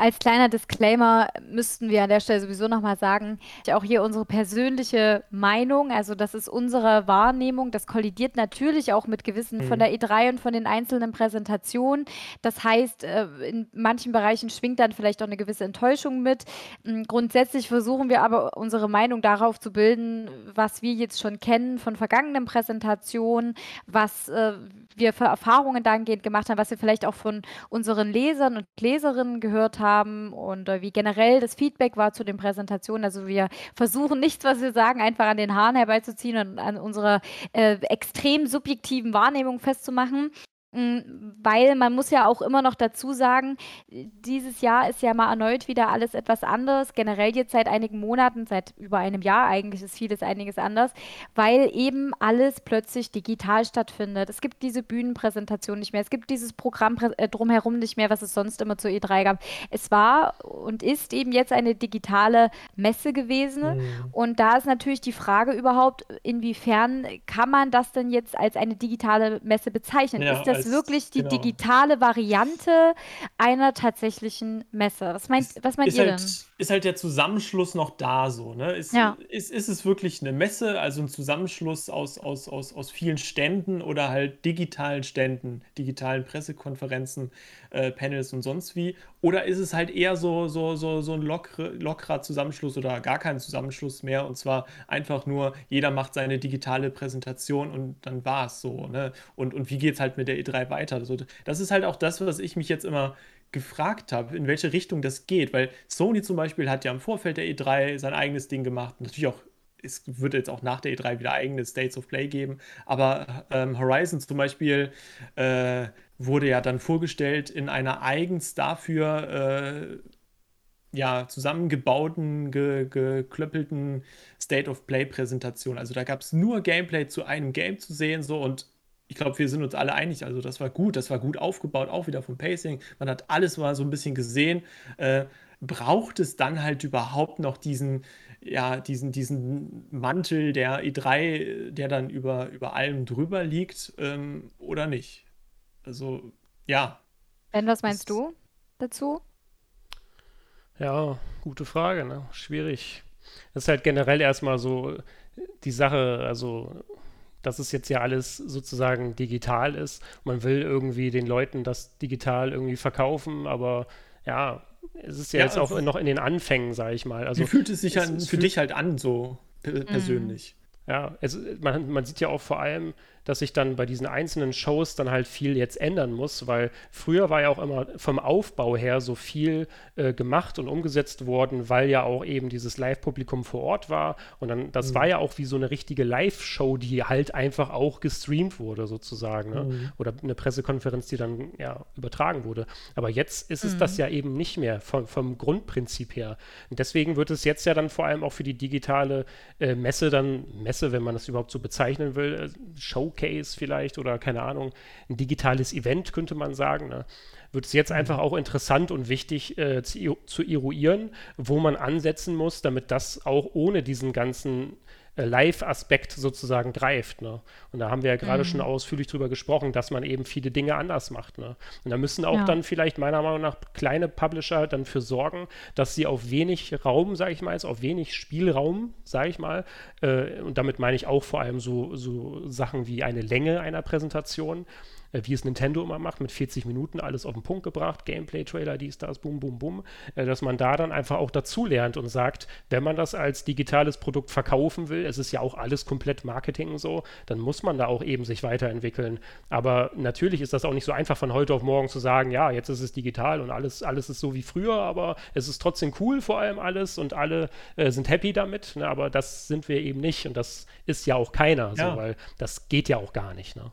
als kleiner Disclaimer müssten wir an der Stelle sowieso nochmal sagen, auch hier unsere persönliche Meinung, also das ist unsere Wahrnehmung, das kollidiert natürlich auch mit gewissen mhm. von der E3 und von den einzelnen Präsentationen. Das heißt, äh, in manchen Bereichen schwingt dann vielleicht auch eine gewisse Enttäuschung mit. Hm, grundsätzlich versuchen wir aber unsere Meinung darauf zu bilden, was wir jetzt schon kennen von vergangenen Präsentationen, was äh, wir für Erfahrungen dahingehend gemacht haben, was wir vielleicht auch von unseren Lesern und Leserinnen gehört haben und äh, wie generell das Feedback war zu den Präsentationen. Also wir versuchen nichts, was wir sagen, einfach an den Haaren herbeizuziehen und an unserer äh, extrem subjektiven Wahrnehmung festzumachen. Mm, weil man muss ja auch immer noch dazu sagen, dieses Jahr ist ja mal erneut wieder alles etwas anders. Generell jetzt seit einigen Monaten, seit über einem Jahr eigentlich ist vieles einiges anders, weil eben alles plötzlich digital stattfindet. Es gibt diese Bühnenpräsentation nicht mehr, es gibt dieses Programm äh, drumherum nicht mehr, was es sonst immer zur E3 gab. Es war und ist eben jetzt eine digitale Messe gewesen. Mhm. Und da ist natürlich die Frage überhaupt, inwiefern kann man das denn jetzt als eine digitale Messe bezeichnen? Ja, ist das ist wirklich die genau. digitale Variante einer tatsächlichen Messe. Was meint, was meint ihr halt, denn? Ist halt der Zusammenschluss noch da so, ne? Ist, ja. ist, ist es wirklich eine Messe, also ein Zusammenschluss aus, aus, aus, aus vielen Ständen oder halt digitalen Ständen, digitalen Pressekonferenzen, äh, Panels und sonst wie? Oder ist es halt eher so, so, so, so ein lockere, lockerer Zusammenschluss oder gar kein Zusammenschluss mehr und zwar einfach nur, jeder macht seine digitale Präsentation und dann war es so, ne? Und, und wie geht es halt mit der E3 3 weiter. Also das ist halt auch das, was ich mich jetzt immer gefragt habe, in welche Richtung das geht, weil Sony zum Beispiel hat ja im Vorfeld der E3 sein eigenes Ding gemacht, natürlich auch es wird jetzt auch nach der E3 wieder eigene States of Play geben, aber ähm, Horizon zum Beispiel äh, wurde ja dann vorgestellt in einer eigens dafür äh, ja, zusammengebauten, ge geklöppelten State of Play Präsentation. Also da gab es nur Gameplay zu einem Game zu sehen, so und ich glaube, wir sind uns alle einig. Also, das war gut, das war gut aufgebaut, auch wieder vom Pacing. Man hat alles mal so ein bisschen gesehen. Äh, braucht es dann halt überhaupt noch diesen, ja, diesen, diesen Mantel der E3, der dann über, über allem drüber liegt, ähm, oder nicht? Also, ja. Ben, was meinst du dazu? Ja, gute Frage, ne? Schwierig. Das ist halt generell erstmal so die Sache, also dass es jetzt ja alles sozusagen digital ist. Man will irgendwie den Leuten das digital irgendwie verkaufen, aber ja, es ist ja, ja jetzt auch noch in den Anfängen, sage ich mal. Also, wie fühlt es sich es, an, für dich halt an, so mhm. persönlich? Ja, es, man, man sieht ja auch vor allem, dass sich dann bei diesen einzelnen Shows dann halt viel jetzt ändern muss, weil früher war ja auch immer vom Aufbau her so viel äh, gemacht und umgesetzt worden, weil ja auch eben dieses Live-Publikum vor Ort war und dann, das mhm. war ja auch wie so eine richtige Live-Show, die halt einfach auch gestreamt wurde sozusagen, ne? mhm. oder eine Pressekonferenz, die dann ja übertragen wurde. Aber jetzt ist es mhm. das ja eben nicht mehr vom, vom Grundprinzip her. Und deswegen wird es jetzt ja dann vor allem auch für die digitale äh, Messe dann, Messe, wenn man das überhaupt so bezeichnen will, äh, Show Showcase vielleicht oder keine Ahnung, ein digitales Event könnte man sagen, ne? wird es jetzt mhm. einfach auch interessant und wichtig äh, zu, zu eruieren, wo man ansetzen muss, damit das auch ohne diesen ganzen Live-Aspekt sozusagen greift. Ne? Und da haben wir ja gerade mhm. schon ausführlich drüber gesprochen, dass man eben viele Dinge anders macht. Ne? Und da müssen auch ja. dann vielleicht meiner Meinung nach kleine Publisher dann für sorgen, dass sie auf wenig Raum, sage ich mal, auf wenig Spielraum, sage ich mal, äh, und damit meine ich auch vor allem so, so Sachen wie eine Länge einer Präsentation, äh, wie es Nintendo immer macht, mit 40 Minuten alles auf den Punkt gebracht, Gameplay-Trailer, dies, das, bum, bum, bum, äh, dass man da dann einfach auch dazulernt und sagt, wenn man das als digitales Produkt verkaufen will, es ist ja auch alles komplett Marketing so, dann muss man da auch eben sich weiterentwickeln. Aber natürlich ist das auch nicht so einfach von heute auf morgen zu sagen, ja, jetzt ist es digital und alles, alles ist so wie früher, aber es ist trotzdem cool vor allem alles und alle äh, sind happy damit, ne? aber das sind wir eben nicht und das ist ja auch keiner, ja. so, weil das geht ja auch gar nicht. Ne?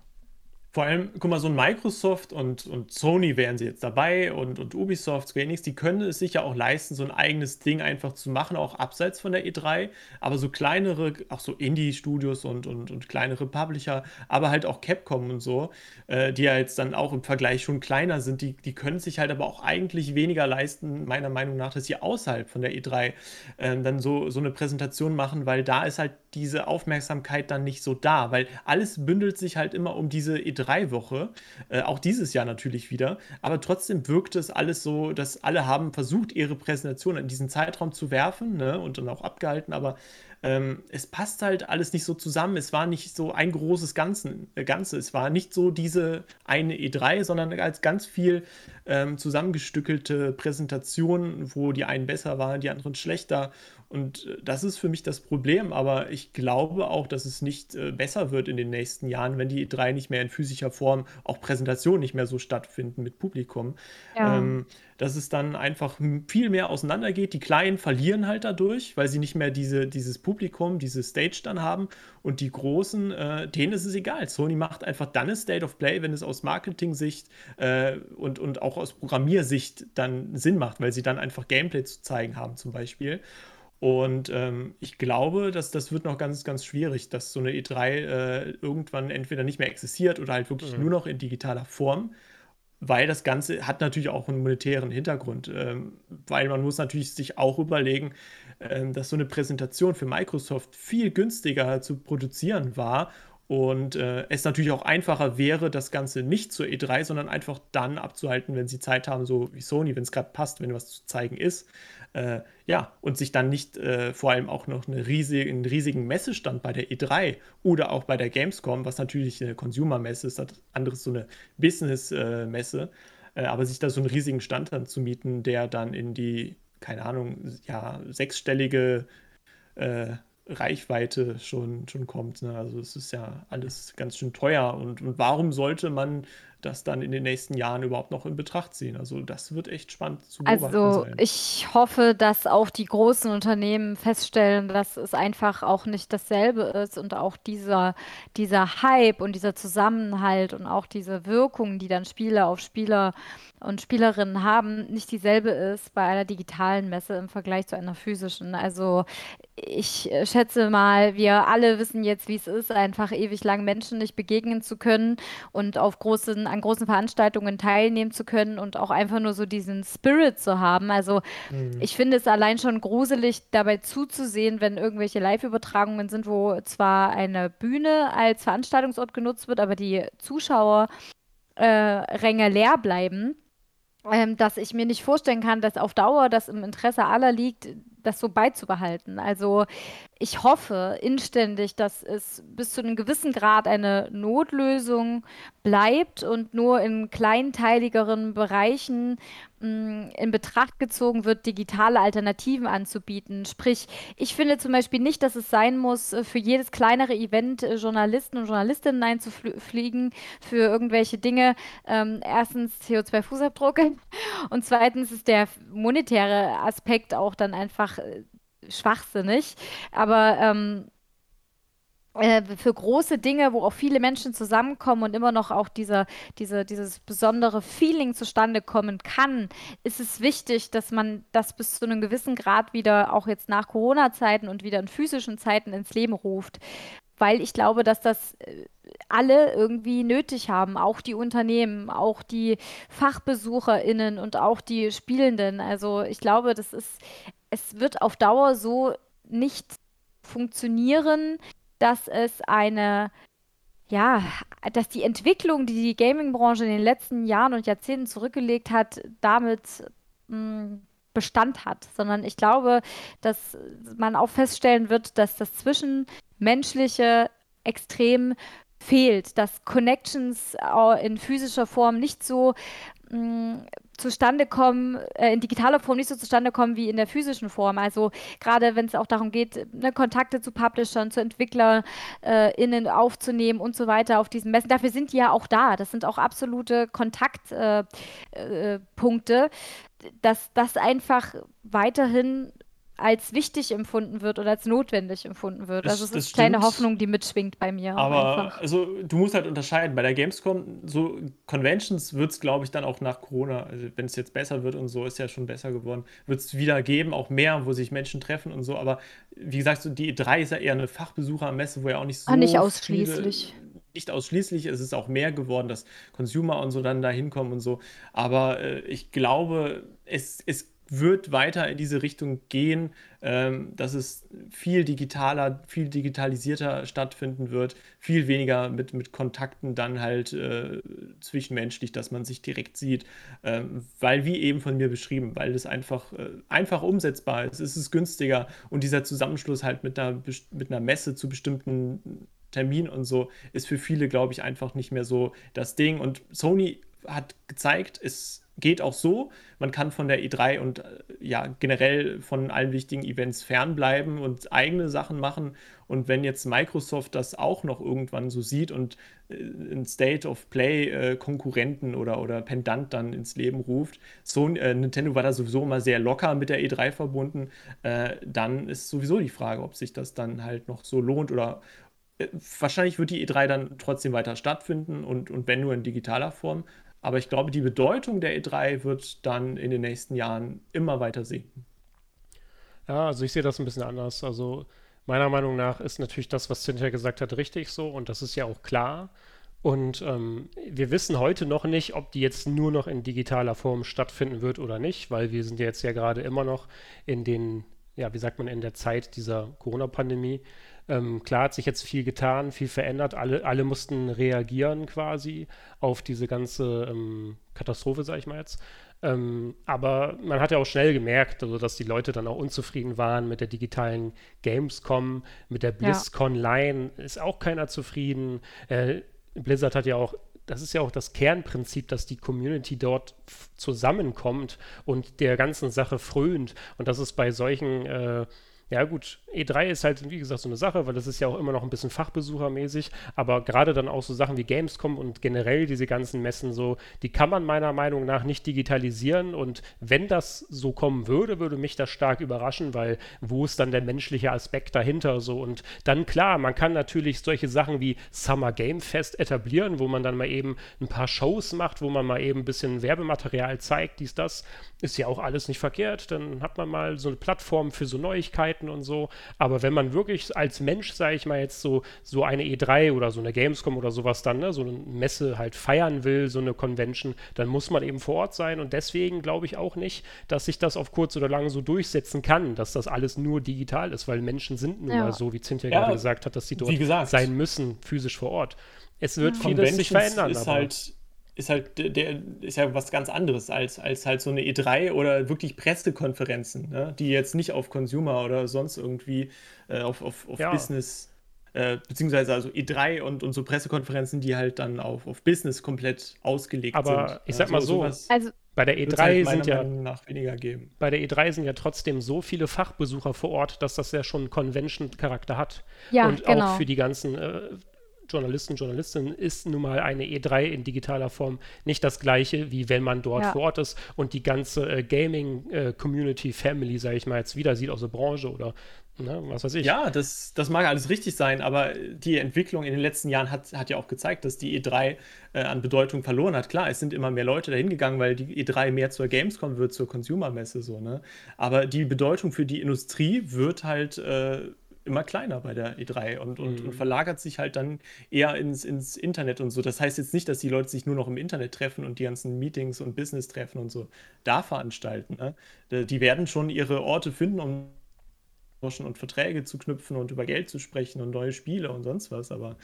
Vor allem, guck mal, so ein Microsoft und, und Sony wären sie jetzt dabei und, und Ubisoft, Square Enix, die können es sich ja auch leisten, so ein eigenes Ding einfach zu machen, auch abseits von der E3. Aber so kleinere, auch so Indie-Studios und, und, und kleinere Publisher, aber halt auch Capcom und so, äh, die ja jetzt dann auch im Vergleich schon kleiner sind, die, die können sich halt aber auch eigentlich weniger leisten, meiner Meinung nach, dass sie außerhalb von der E3 äh, dann so, so eine Präsentation machen, weil da ist halt diese Aufmerksamkeit dann nicht so da, weil alles bündelt sich halt immer um diese E3-Woche, äh, auch dieses Jahr natürlich wieder, aber trotzdem wirkt es alles so, dass alle haben versucht, ihre Präsentation in diesen Zeitraum zu werfen ne, und dann auch abgehalten, aber ähm, es passt halt alles nicht so zusammen. Es war nicht so ein großes Ganzen, äh, Ganze. Es war nicht so diese eine E3, sondern als ganz viel ähm, zusammengestückelte Präsentationen, wo die einen besser waren, die anderen schlechter. Und äh, das ist für mich das Problem, aber ich glaube auch, dass es nicht äh, besser wird in den nächsten Jahren, wenn die E3 nicht mehr in physischer Form, auch Präsentationen nicht mehr so stattfinden mit Publikum. Ja. Ähm, dass es dann einfach viel mehr auseinandergeht. Die Kleinen verlieren halt dadurch, weil sie nicht mehr diese, dieses Publikum, diese Stage dann haben. Und die Großen, äh, denen ist es egal. Sony macht einfach dann eine State of Play, wenn es aus Marketing-Sicht äh, und, und auch aus Programmiersicht dann Sinn macht, weil sie dann einfach Gameplay zu zeigen haben zum Beispiel. Und ähm, ich glaube, dass das wird noch ganz, ganz schwierig, dass so eine E3 äh, irgendwann entweder nicht mehr existiert oder halt wirklich mhm. nur noch in digitaler Form weil das Ganze hat natürlich auch einen monetären Hintergrund, ähm, weil man muss natürlich sich auch überlegen, ähm, dass so eine Präsentation für Microsoft viel günstiger zu produzieren war und äh, es natürlich auch einfacher wäre, das Ganze nicht zur E3, sondern einfach dann abzuhalten, wenn sie Zeit haben, so wie Sony, wenn es gerade passt, wenn was zu zeigen ist. Äh, ja, und sich dann nicht äh, vor allem auch noch eine riesige, einen riesigen Messestand bei der E3 oder auch bei der Gamescom, was natürlich eine Consumer-Messe ist, das anderes so eine Business-Messe, äh, aber sich da so einen riesigen Stand dann zu mieten, der dann in die, keine Ahnung, ja, sechsstellige äh, Reichweite schon, schon kommt. Ne? Also es ist ja alles ganz schön teuer. Und, und warum sollte man das dann in den nächsten Jahren überhaupt noch in Betracht ziehen. Also das wird echt spannend zu beobachten Also sein. ich hoffe, dass auch die großen Unternehmen feststellen, dass es einfach auch nicht dasselbe ist und auch dieser, dieser Hype und dieser Zusammenhalt und auch diese Wirkung, die dann Spieler auf Spieler und Spielerinnen haben, nicht dieselbe ist bei einer digitalen Messe im Vergleich zu einer physischen. Also ich schätze mal, wir alle wissen jetzt, wie es ist, einfach ewig lang Menschen nicht begegnen zu können und auf großen an großen Veranstaltungen teilnehmen zu können und auch einfach nur so diesen Spirit zu haben. Also mhm. ich finde es allein schon gruselig, dabei zuzusehen, wenn irgendwelche Live-Übertragungen sind, wo zwar eine Bühne als Veranstaltungsort genutzt wird, aber die Zuschauerränge äh, leer bleiben. Ähm, dass ich mir nicht vorstellen kann, dass auf Dauer das im Interesse aller liegt, das so beizubehalten. Also ich hoffe inständig, dass es bis zu einem gewissen Grad eine Notlösung bleibt und nur in kleinteiligeren Bereichen mm, in Betracht gezogen wird, digitale Alternativen anzubieten. Sprich, ich finde zum Beispiel nicht, dass es sein muss, für jedes kleinere Event äh, Journalisten und Journalistinnen einzufliegen für irgendwelche Dinge. Ähm, erstens CO2-Fußabdruck und zweitens ist der monetäre Aspekt auch dann einfach äh, schwachsinnig. Aber ähm, äh, für große Dinge, wo auch viele Menschen zusammenkommen und immer noch auch dieser, diese, dieses besondere Feeling zustande kommen kann, ist es wichtig, dass man das bis zu einem gewissen Grad wieder, auch jetzt nach Corona-Zeiten und wieder in physischen Zeiten ins Leben ruft weil ich glaube, dass das äh, alle irgendwie nötig haben, auch die Unternehmen, auch die FachbesucherInnen und auch die Spielenden. Also ich glaube, das ist, es wird auf Dauer so nicht funktionieren, dass es eine ja, dass die Entwicklung, die die Gaming-Branche in den letzten Jahren und Jahrzehnten zurückgelegt hat, damit mh, hm, Bestand hat, sondern ich glaube, dass man auch feststellen wird, dass das Zwischenmenschliche extrem fehlt, dass Connections in physischer Form nicht so mh, mm, zustande kommen, äh, in digitaler Form nicht so zustande kommen wie in der physischen Form. Also gerade wenn es auch darum geht, ne, Kontakte zu Publishern, zu EntwicklerInnen äh, aufzunehmen und so weiter auf diesen Messen. Dafür sind die ja auch da. Das sind auch absolute Kontaktpunkte, äh, äh dass das einfach weiterhin als wichtig empfunden wird oder als notwendig empfunden wird. Das, also es ist keine Hoffnung, die mitschwingt bei mir. Aber einfach. also du musst halt unterscheiden. Bei der Gamescom, so Conventions wird es, glaube ich, dann auch nach Corona, also wenn es jetzt besser wird und so, ist ja schon besser geworden, wird es wieder geben, auch mehr, wo sich Menschen treffen und so. Aber wie gesagt, so die E3 ist ja eher eine Fachbesuchermesse, wo ja auch nicht so. Ah, nicht ausschließlich. Viele, nicht ausschließlich, es ist auch mehr geworden, dass Consumer und so dann da hinkommen und so. Aber äh, ich glaube, es, es wird weiter in diese Richtung gehen, ähm, dass es viel digitaler, viel digitalisierter stattfinden wird, viel weniger mit, mit Kontakten dann halt äh, zwischenmenschlich, dass man sich direkt sieht, ähm, weil wie eben von mir beschrieben, weil es einfach, äh, einfach umsetzbar ist, es ist günstiger und dieser Zusammenschluss halt mit einer, mit einer Messe zu bestimmten Termin und so ist für viele, glaube ich, einfach nicht mehr so das Ding. Und Sony hat gezeigt, es geht auch so. Man kann von der E3 und äh, ja generell von allen wichtigen Events fernbleiben und eigene Sachen machen. Und wenn jetzt Microsoft das auch noch irgendwann so sieht und äh, ein State of Play äh, Konkurrenten oder, oder Pendant dann ins Leben ruft, so, äh, Nintendo war da sowieso immer sehr locker mit der E3 verbunden, äh, dann ist sowieso die Frage, ob sich das dann halt noch so lohnt oder äh, wahrscheinlich wird die E3 dann trotzdem weiter stattfinden und, und wenn nur in digitaler Form. Aber ich glaube, die Bedeutung der E3 wird dann in den nächsten Jahren immer weiter sinken. Ja, also ich sehe das ein bisschen anders. Also meiner Meinung nach ist natürlich das, was Cynthia gesagt hat, richtig so und das ist ja auch klar. Und ähm, wir wissen heute noch nicht, ob die jetzt nur noch in digitaler Form stattfinden wird oder nicht, weil wir sind ja jetzt ja gerade immer noch in den, ja, wie sagt man, in der Zeit dieser Corona-Pandemie. Ähm, klar hat sich jetzt viel getan, viel verändert. Alle, alle mussten reagieren quasi auf diese ganze ähm, Katastrophe, sage ich mal jetzt. Ähm, aber man hat ja auch schnell gemerkt, also, dass die Leute dann auch unzufrieden waren mit der digitalen Gamescom, mit der BlizzCon ja. Line ist auch keiner zufrieden. Äh, Blizzard hat ja auch das ist ja auch das Kernprinzip, dass die Community dort zusammenkommt und der ganzen Sache frönt. Und das ist bei solchen äh, ja, gut, E3 ist halt, wie gesagt, so eine Sache, weil das ist ja auch immer noch ein bisschen fachbesuchermäßig, aber gerade dann auch so Sachen wie Gamescom und generell diese ganzen Messen so, die kann man meiner Meinung nach nicht digitalisieren. Und wenn das so kommen würde, würde mich das stark überraschen, weil wo ist dann der menschliche Aspekt dahinter so? Und dann klar, man kann natürlich solche Sachen wie Summer Game Fest etablieren, wo man dann mal eben ein paar Shows macht, wo man mal eben ein bisschen Werbematerial zeigt, dies, das, ist ja auch alles nicht verkehrt, dann hat man mal so eine Plattform für so Neuigkeiten Neuigkeiten und so. Aber wenn man wirklich als Mensch, sage ich mal, jetzt so, so eine E3 oder so eine Gamescom oder sowas dann, ne, so eine Messe halt feiern will, so eine Convention, dann muss man eben vor Ort sein. Und deswegen glaube ich auch nicht, dass sich das auf kurz oder lang so durchsetzen kann, dass das alles nur digital ist, weil Menschen sind nun ja. mal so, wie Cynthia ja, gerade gesagt hat, dass sie dort sein müssen, physisch vor Ort. Es wird ja. vieles sich verändern. Ist halt ist halt der ist ja was ganz anderes als, als halt so eine E3 oder wirklich Pressekonferenzen, ne? die jetzt nicht auf Consumer oder sonst irgendwie äh, auf, auf, auf ja. Business äh, beziehungsweise also E3 und, und so Pressekonferenzen, die halt dann auf, auf Business komplett ausgelegt Aber sind. ich sag mal so, also bei der E3 halt sind ja nach weniger geben. Bei der E3 sind ja trotzdem so viele Fachbesucher vor Ort, dass das ja schon Convention-Charakter hat. Ja, und genau. auch für die ganzen äh, Journalisten, Journalistinnen ist nun mal eine E3 in digitaler Form nicht das gleiche, wie wenn man dort ja. vor Ort ist und die ganze äh, Gaming-Community-Family, äh, sage ich mal, jetzt wieder sieht aus der Branche oder ne, was weiß ich. Ja, das, das mag alles richtig sein, aber die Entwicklung in den letzten Jahren hat, hat ja auch gezeigt, dass die E3 äh, an Bedeutung verloren hat. Klar, es sind immer mehr Leute dahin gegangen, weil die E3 mehr zur Gamescom wird, zur Consumer-Messe so, ne? Aber die Bedeutung für die Industrie wird halt äh, immer kleiner bei der E3 und, und, mhm. und, verlagert sich halt dann eher ins, ins Internet und so. Das heißt jetzt nicht, dass die Leute sich nur noch im Internet treffen und die ganzen Meetings und Business-Treffen und so da veranstalten. Ne? Die werden schon ihre Orte finden, um und Verträge zu knüpfen und über Geld zu sprechen und neue Spiele und sonst was. Aber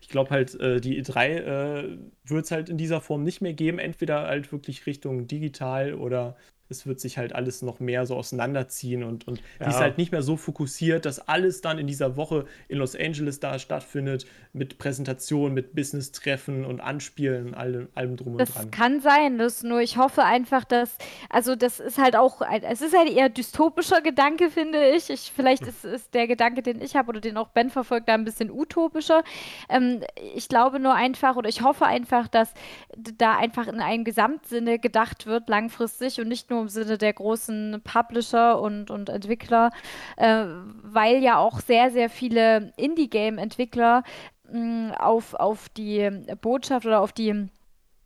ich glaube halt, äh, die E3 äh, wird es halt in dieser Form nicht mehr geben. Entweder halt wirklich Richtung digital oder es wird sich halt alles noch mehr so auseinanderziehen und, und ja. die ist halt nicht mehr so fokussiert, dass alles dann in dieser Woche in Los Angeles da stattfindet, mit Präsentationen, mit Business-Treffen und Anspielen, allem, allem drum das und dran. Das kann sein, das nur ich hoffe einfach, dass, also das ist halt auch, ein, es ist halt eher dystopischer Gedanke, finde ich. ich vielleicht hm. ist, ist der Gedanke, den ich habe oder den auch Ben verfolgt, da ein bisschen utopischer. Ähm, ich glaube nur einfach oder ich hoffe einfach, dass da einfach in einem Gesamtsinne gedacht wird, langfristig und nicht nur nur im Sinne der großen Publisher und, und Entwickler, äh, weil ja auch sehr, sehr viele Indie-Game-Entwickler mm, auf, auf die Botschaft oder auf die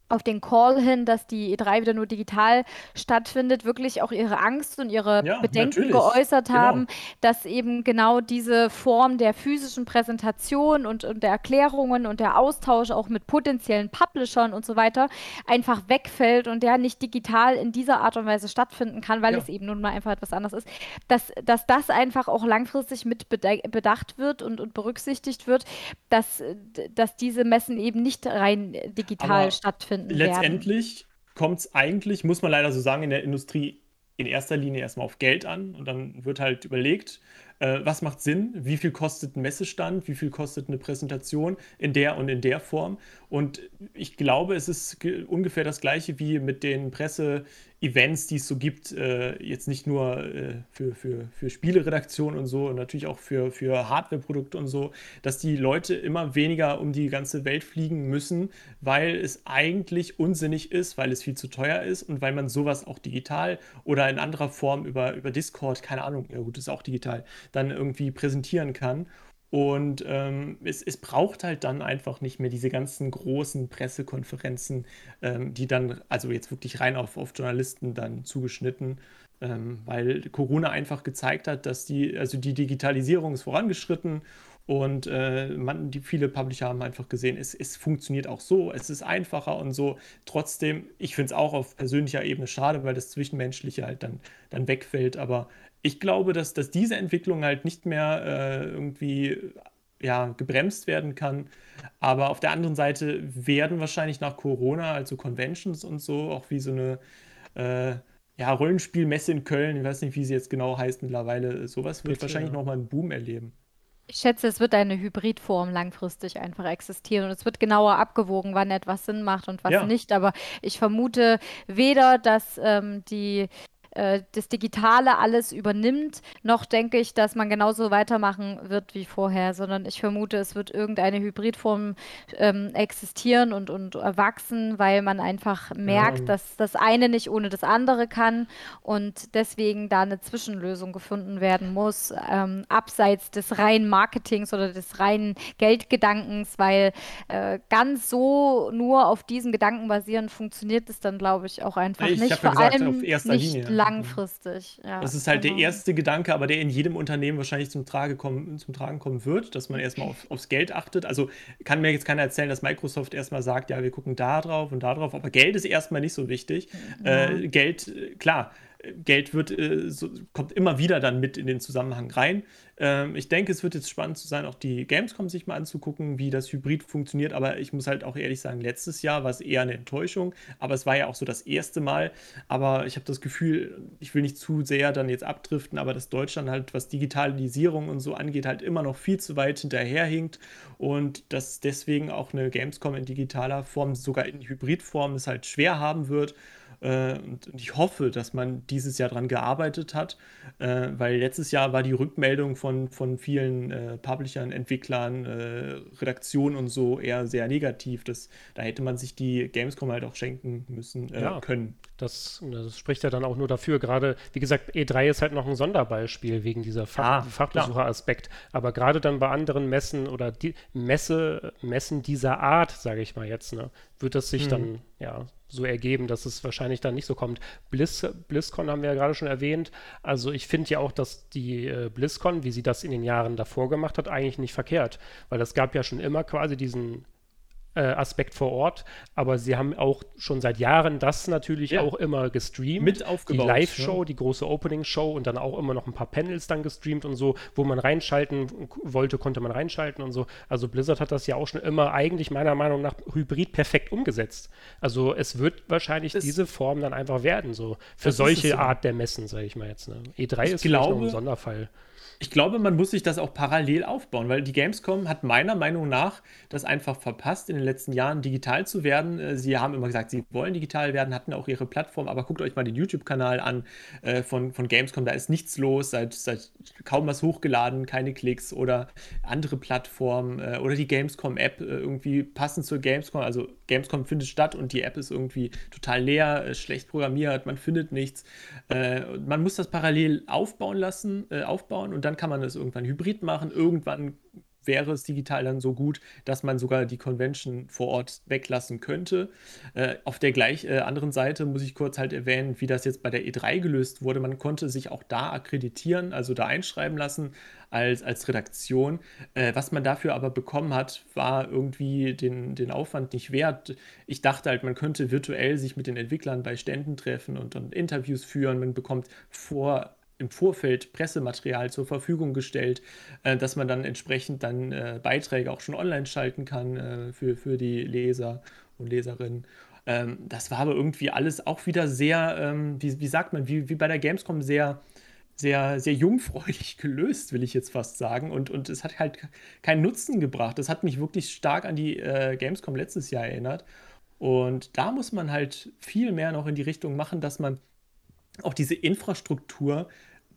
auf den Call hin, dass die E3 wieder nur digital stattfindet, wirklich auch ihre Angst und ihre ja, Bedenken natürlich. geäußert genau. haben, genau. dass eben genau diese Form der physischen Präsentation und, und der Erklärungen und der Austausch auch mit potenziellen Publishern und so weiter einfach wegfällt und der nicht digital in dieser Art und Weise stattfinden kann, weil ja. es eben nun mal einfach etwas anderes ist, dass, dass das einfach auch langfristig mit bedacht wird und, und berücksichtigt wird, dass, dass diese Messen eben nicht rein digital Aber stattfinden stattfinden Letztendlich kommt es eigentlich, muss man leider so sagen, in der Industrie in erster Linie erstmal auf Geld an und dann wird halt überlegt, äh, was macht Sinn, wie viel kostet ein Messestand, wie viel kostet eine Präsentation? In der und in der Form. Und ich glaube, es ist ungefähr das gleiche wie mit den Presse-Events, die es so gibt, äh, jetzt nicht nur äh, für, für, für Spieleredaktion und so und natürlich auch für, für Hardware-Produkte und so, dass die Leute immer weniger um die ganze Welt fliegen müssen, weil es eigentlich unsinnig ist, weil es viel zu teuer ist und weil man sowas auch digital oder in anderer Form über, über Discord, keine Ahnung, ja gut, ist auch digital, dann irgendwie präsentieren kann. Und ähm, es, es, braucht halt dann einfach nicht mehr diese ganzen großen Pressekonferenzen, ähm, die dann, also jetzt wirklich rein auf, auf Journalisten dann zugeschnitten, ähm, weil Corona einfach gezeigt hat, dass die, also die Digitalisierung ist vorangeschritten und äh, man, die viele Publisher haben einfach gesehen, es, es funktioniert auch so, es ist einfacher und so. Trotzdem, ich finde es auch auf persönlicher Ebene schade, weil das Zwischenmenschliche halt dann, dann wegfällt. Aber ich glaube, dass, dass diese Entwicklung halt nicht mehr äh, irgendwie ja, gebremst werden kann. Aber auf der anderen Seite werden wahrscheinlich nach Corona, also Conventions und so, auch wie so eine äh, ja, Rollenspielmesse in Köln, ich weiß nicht, wie sie jetzt genau heißt mittlerweile, sowas wird Bitte, wahrscheinlich ja. nochmal einen Boom erleben. Ich schätze, es wird eine Hybridform langfristig einfach existieren und es wird genauer abgewogen, wann etwas Sinn macht und was ja. nicht. Aber ich vermute weder, dass ähm, die äh, das Digitale alles übernimmt, noch denke ich, dass man genauso weitermachen wird wie vorher, sondern ich vermute, es wird irgendeine Hybridform ähm, existieren und, und erwachsen, weil man einfach merkt, ja. dass das eine nicht ohne das andere kann und deswegen da eine Zwischenlösung gefunden werden muss, ähm, abseits des reinen Marketings oder des reinen Geldgedankens, weil äh, ganz so nur auf diesen Gedanken basieren funktioniert es dann, glaube ich, auch einfach ich nicht. Vor gesagt, allem nicht Linie langfristig. Ja, das ist halt genau. der erste Gedanke, aber der in jedem Unternehmen wahrscheinlich zum, Trage kommen, zum Tragen kommen wird, dass man erstmal auf, aufs Geld achtet. Also kann mir jetzt keiner erzählen, dass Microsoft erstmal sagt, ja, wir gucken da drauf und da drauf, aber Geld ist erstmal nicht so wichtig. Ja. Äh, Geld, klar, Geld wird, äh, so, kommt immer wieder dann mit in den Zusammenhang rein. Ähm, ich denke, es wird jetzt spannend zu sein, auch die Gamescom sich mal anzugucken, wie das Hybrid funktioniert. Aber ich muss halt auch ehrlich sagen, letztes Jahr war es eher eine Enttäuschung. Aber es war ja auch so das erste Mal. Aber ich habe das Gefühl, ich will nicht zu sehr dann jetzt abdriften, aber dass Deutschland halt, was Digitalisierung und so angeht, halt immer noch viel zu weit hinterherhinkt. Und dass deswegen auch eine Gamescom in digitaler Form, sogar in Hybridform, es halt schwer haben wird. Äh, und, ich hoffe, dass man dieses Jahr daran gearbeitet hat, äh, weil letztes Jahr war die Rückmeldung von, von vielen äh, Publishern, Entwicklern, Redaktionen und so eher sehr negativ. Das, da hätte man sich die Gamescom halt auch schenken müssen ja, können. Das, das, spricht ja dann auch nur dafür. Gerade, wie gesagt, E3 ist halt noch ein Sonderbeispiel wegen dieser Fach, ah, Fachbesucheraspekt. Aber gerade dann bei anderen Messen oder die Messe, Messen dieser Art, sage ich mal jetzt, ne, wird das sich mhm. dann ja, so ergeben, dass es wahrscheinlich dann nicht so kommt. Blizz, BlizzCon haben wir ja gerade schon erwähnt. Also ich finde ja auch, dass die äh, BlizzCon, wie sie das in den Jahren davor gemacht hat, eigentlich nicht verkehrt. Weil es gab ja schon immer quasi diesen äh, Aspekt vor Ort, aber sie haben auch schon seit Jahren das natürlich ja. auch immer gestreamt. Mit aufgebaut. Die Live-Show, ja. die große Opening-Show und dann auch immer noch ein paar Panels dann gestreamt und so, wo man reinschalten wollte, konnte man reinschalten und so. Also Blizzard hat das ja auch schon immer eigentlich meiner Meinung nach hybrid perfekt umgesetzt. Also es wird wahrscheinlich das diese Form dann einfach werden, so für solche so. Art der Messen, sage ich mal jetzt. Ne? E3 ich ist glaube, noch ein Sonderfall. Ich glaube, man muss sich das auch parallel aufbauen, weil die Gamescom hat meiner Meinung nach das einfach verpasst, in den letzten Jahren digital zu werden. Äh, sie haben immer gesagt, sie wollen digital werden, hatten auch ihre Plattform, aber guckt euch mal den YouTube-Kanal an äh, von, von Gamescom, da ist nichts los, seit, seit kaum was hochgeladen, keine Klicks oder andere Plattformen äh, oder die Gamescom-App äh, irgendwie passend zur Gamescom. Also Gamescom findet statt und die App ist irgendwie total leer, äh, schlecht programmiert, man findet nichts. Äh, man muss das parallel aufbauen lassen, aufbauen und dann kann man es irgendwann hybrid machen. Irgendwann wäre es digital dann so gut, dass man sogar die Convention vor Ort weglassen könnte. Äh, auf der gleich äh, anderen Seite muss ich kurz halt erwähnen, wie das jetzt bei der E3 gelöst wurde. Man konnte sich auch da akkreditieren, also da einschreiben lassen als, als Redaktion. Äh, was man dafür aber bekommen hat, war irgendwie den, den Aufwand nicht wert. Ich dachte halt, man könnte virtuell sich mit den Entwicklern bei Ständen treffen und, und Interviews führen. Man bekommt vor im Vorfeld Pressematerial zur Verfügung gestellt, äh, dass man dann entsprechend dann äh, Beiträge auch schon online schalten kann äh, für, für die Leser und Leserinnen. Ähm, das war aber irgendwie alles auch wieder sehr, ähm, wie, wie sagt man, wie, wie bei der Gamescom sehr, sehr, sehr jungfräulich gelöst, will ich jetzt fast sagen. Und, und es hat halt keinen Nutzen gebracht. Das hat mich wirklich stark an die äh, Gamescom letztes Jahr erinnert. Und da muss man halt viel mehr noch in die Richtung machen, dass man auch diese Infrastruktur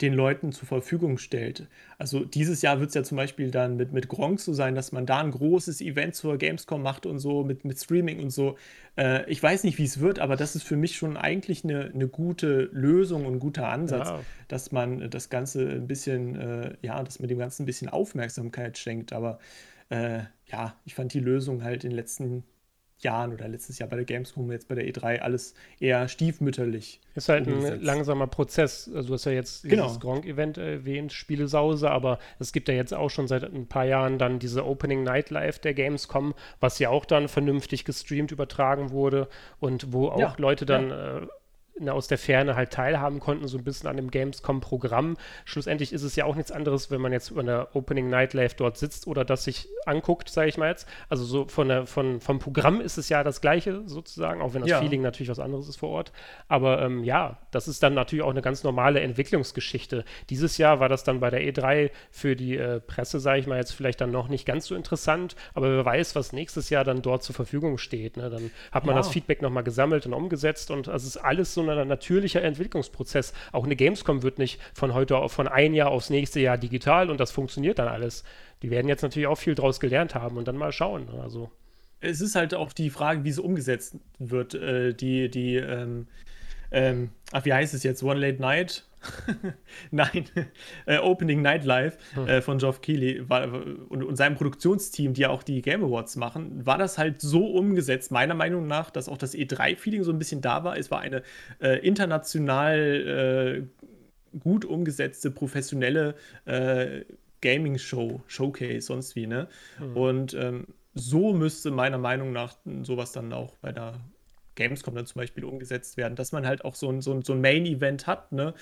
den Leuten zur Verfügung stellt. Also dieses Jahr wird es ja zum Beispiel dann mit, mit Gronk so sein, dass man da ein großes Event zur Gamescom macht und so, mit, mit Streaming und so. Äh, ich weiß nicht, wie es wird, aber das ist für mich schon eigentlich eine, eine gute Lösung und ein guter Ansatz, ja. dass man das Ganze ein bisschen, äh, ja, dass man dem Ganzen ein bisschen Aufmerksamkeit schenkt. Aber äh, ja, ich fand die Lösung halt in den letzten Jahren oder letztes Jahr bei der Gamescom, jetzt bei der E3 alles eher stiefmütterlich. Ist halt umgesetzt. ein langsamer Prozess. Also du hast ja jetzt dieses genau. Gronk-Event erwähnt, Spielesause, aber es gibt ja jetzt auch schon seit ein paar Jahren dann diese Opening Night Live der Gamescom, was ja auch dann vernünftig gestreamt übertragen wurde und wo auch ja, Leute dann ja. äh, aus der Ferne halt teilhaben konnten, so ein bisschen an dem Gamescom-Programm. Schlussendlich ist es ja auch nichts anderes, wenn man jetzt über der Opening Night Live dort sitzt oder das sich anguckt, sage ich mal jetzt. Also so von der, von, vom Programm ist es ja das Gleiche sozusagen, auch wenn das ja. Feeling natürlich was anderes ist vor Ort. Aber ähm, ja, das ist dann natürlich auch eine ganz normale Entwicklungsgeschichte. Dieses Jahr war das dann bei der E3 für die äh, Presse, sage ich mal jetzt vielleicht dann noch nicht ganz so interessant, aber wer weiß, was nächstes Jahr dann dort zur Verfügung steht. Ne? Dann hat man ja. das Feedback nochmal gesammelt und umgesetzt und es ist alles so ein natürlicher Entwicklungsprozess. Auch eine Gamescom wird nicht von heute auf von ein Jahr aufs nächste Jahr digital und das funktioniert dann alles. Die werden jetzt natürlich auch viel draus gelernt haben und dann mal schauen. Ne? Also. Es ist halt auch die Frage, wie es umgesetzt wird. Äh, die, die, ähm, ähm, ach, wie heißt es jetzt? One Late Night? Nein, äh, Opening Night Live hm. äh, von Geoff Keighley war, und, und, seinem Produktionsteam, die ja auch die Game Awards machen, war das halt so umgesetzt, meiner Meinung nach, dass auch das E3-Feeling so ein bisschen da war. Es war eine äh, international äh, gut umgesetzte, professionelle äh, Gaming-Show, Showcase, sonst wie, ne? Hm. Und ähm, so müsste meiner Meinung nach sowas dann auch bei der Gamescom dann zum Beispiel umgesetzt werden, dass man halt auch so ein, so ein, so ein Main-Event hat, ne?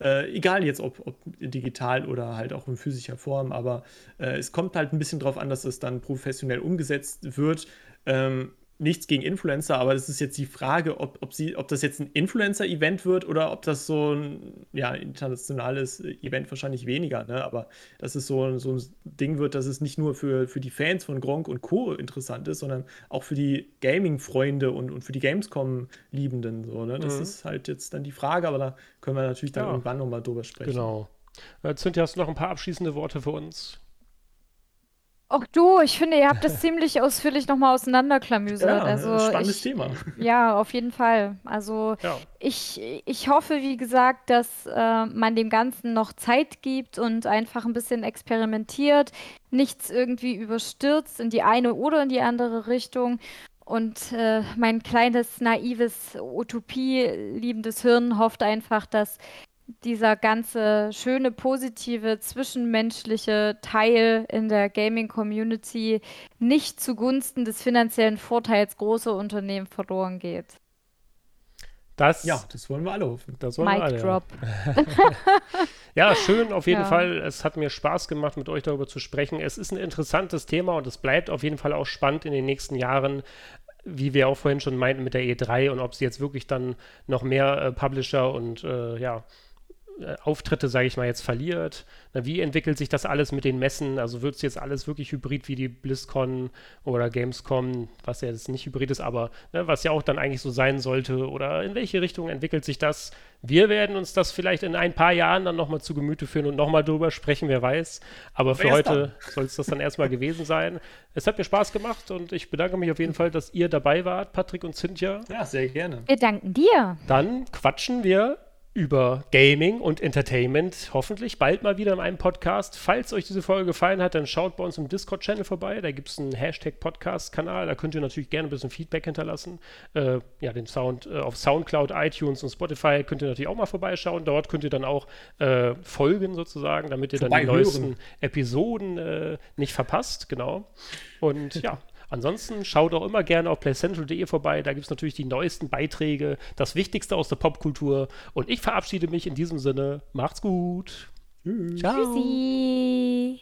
Äh, egal jetzt ob, ob, digital oder halt auch in physischer Form, aber äh, es kommt halt ein bisschen drauf an, dass es dann professionell umgesetzt wird. Ähm, nichts gegen Influencer, aber das ist jetzt die Frage, ob, ob, sie, ob das jetzt ein Influencer-Event wird oder ob das so ein ja, internationales Event wahrscheinlich weniger, ne? Aber dass es so, so ein Ding wird, dass es nicht nur für, für die Fans von Gronk und Co. interessant ist, sondern auch für die Gaming-Freunde und, und für die Gamescom-Liebenden. So, ne? Das mhm. ist halt jetzt dann die Frage, aber da können wir natürlich dann ja. irgendwann nochmal drüber sprechen. Genau. Äh, Cynthia, hast du noch ein paar abschließende Worte für uns? Auch du, ich finde, ihr habt das ziemlich ausführlich nochmal auseinanderklamüsert. Ja, also spannendes ich, Thema. Ja, auf jeden Fall. Also ja. ich, ich hoffe, wie gesagt, dass äh, man dem Ganzen noch Zeit gibt und einfach ein bisschen experimentiert, nichts irgendwie überstürzt in die eine oder in die andere Richtung und äh, mein kleines, naives, Utopie-liebendes Hirn hofft einfach, dass dieser ganze schöne, positive, zwischenmenschliche Teil in der Gaming-Community nicht zugunsten des finanziellen Vorteils großer Unternehmen verloren geht. Das, ja, das wollen wir alle hoffen. Das wollen Mic wir alle, Drop. Ja. ja. schön auf jeden ja. Fall. Es hat mir Spaß gemacht, mit euch darüber zu sprechen. Es ist ein interessantes Thema und es bleibt auf jeden Fall auch spannend in den nächsten Jahren wie wir auch vorhin schon meinten mit der E3 und ob sie jetzt wirklich dann noch mehr äh, Publisher und äh, ja, äh, Auftritte, sage ich mal, jetzt verliert. Na, wie entwickelt sich das alles mit den Messen? Also wird es jetzt alles wirklich hybrid wie die BlizzCon oder Gamescom, was ja jetzt nicht hybrid ist, aber ne, was ja auch dann eigentlich so sein sollte? Oder in welche Richtung entwickelt sich das? Wir werden uns das vielleicht in ein paar Jahren dann nochmal zu Gemüte führen und nochmal drüber sprechen, wer weiß. Aber für heute soll es das dann erstmal gewesen sein. Es hat mir Spaß gemacht und ich bedanke mich auf jeden Fall, dass ihr dabei wart, Patrick und Cynthia. Ja, sehr gerne. Wir danken dir. Dann quatschen wir über Gaming und Entertainment hoffentlich bald mal wieder in einem Podcast. Falls euch diese Folge gefallen hat, dann schaut bei uns im Discord-Channel vorbei. Da gibt es einen Hashtag-Podcast-Kanal. Da könnt ihr natürlich gerne ein bisschen Feedback hinterlassen. Äh, ja, den Sound äh, auf Soundcloud, iTunes und Spotify könnt ihr natürlich auch mal vorbeischauen. Dort könnt ihr dann auch äh, folgen sozusagen, damit ihr dann die neuesten Episoden äh, nicht verpasst. Genau. Und ja. Ansonsten schaut auch immer gerne auf playcentral.de vorbei. Da gibt es natürlich die neuesten Beiträge, das Wichtigste aus der Popkultur. Und ich verabschiede mich in diesem Sinne. Macht's gut. Tschüss. Ciao. Tschüssi.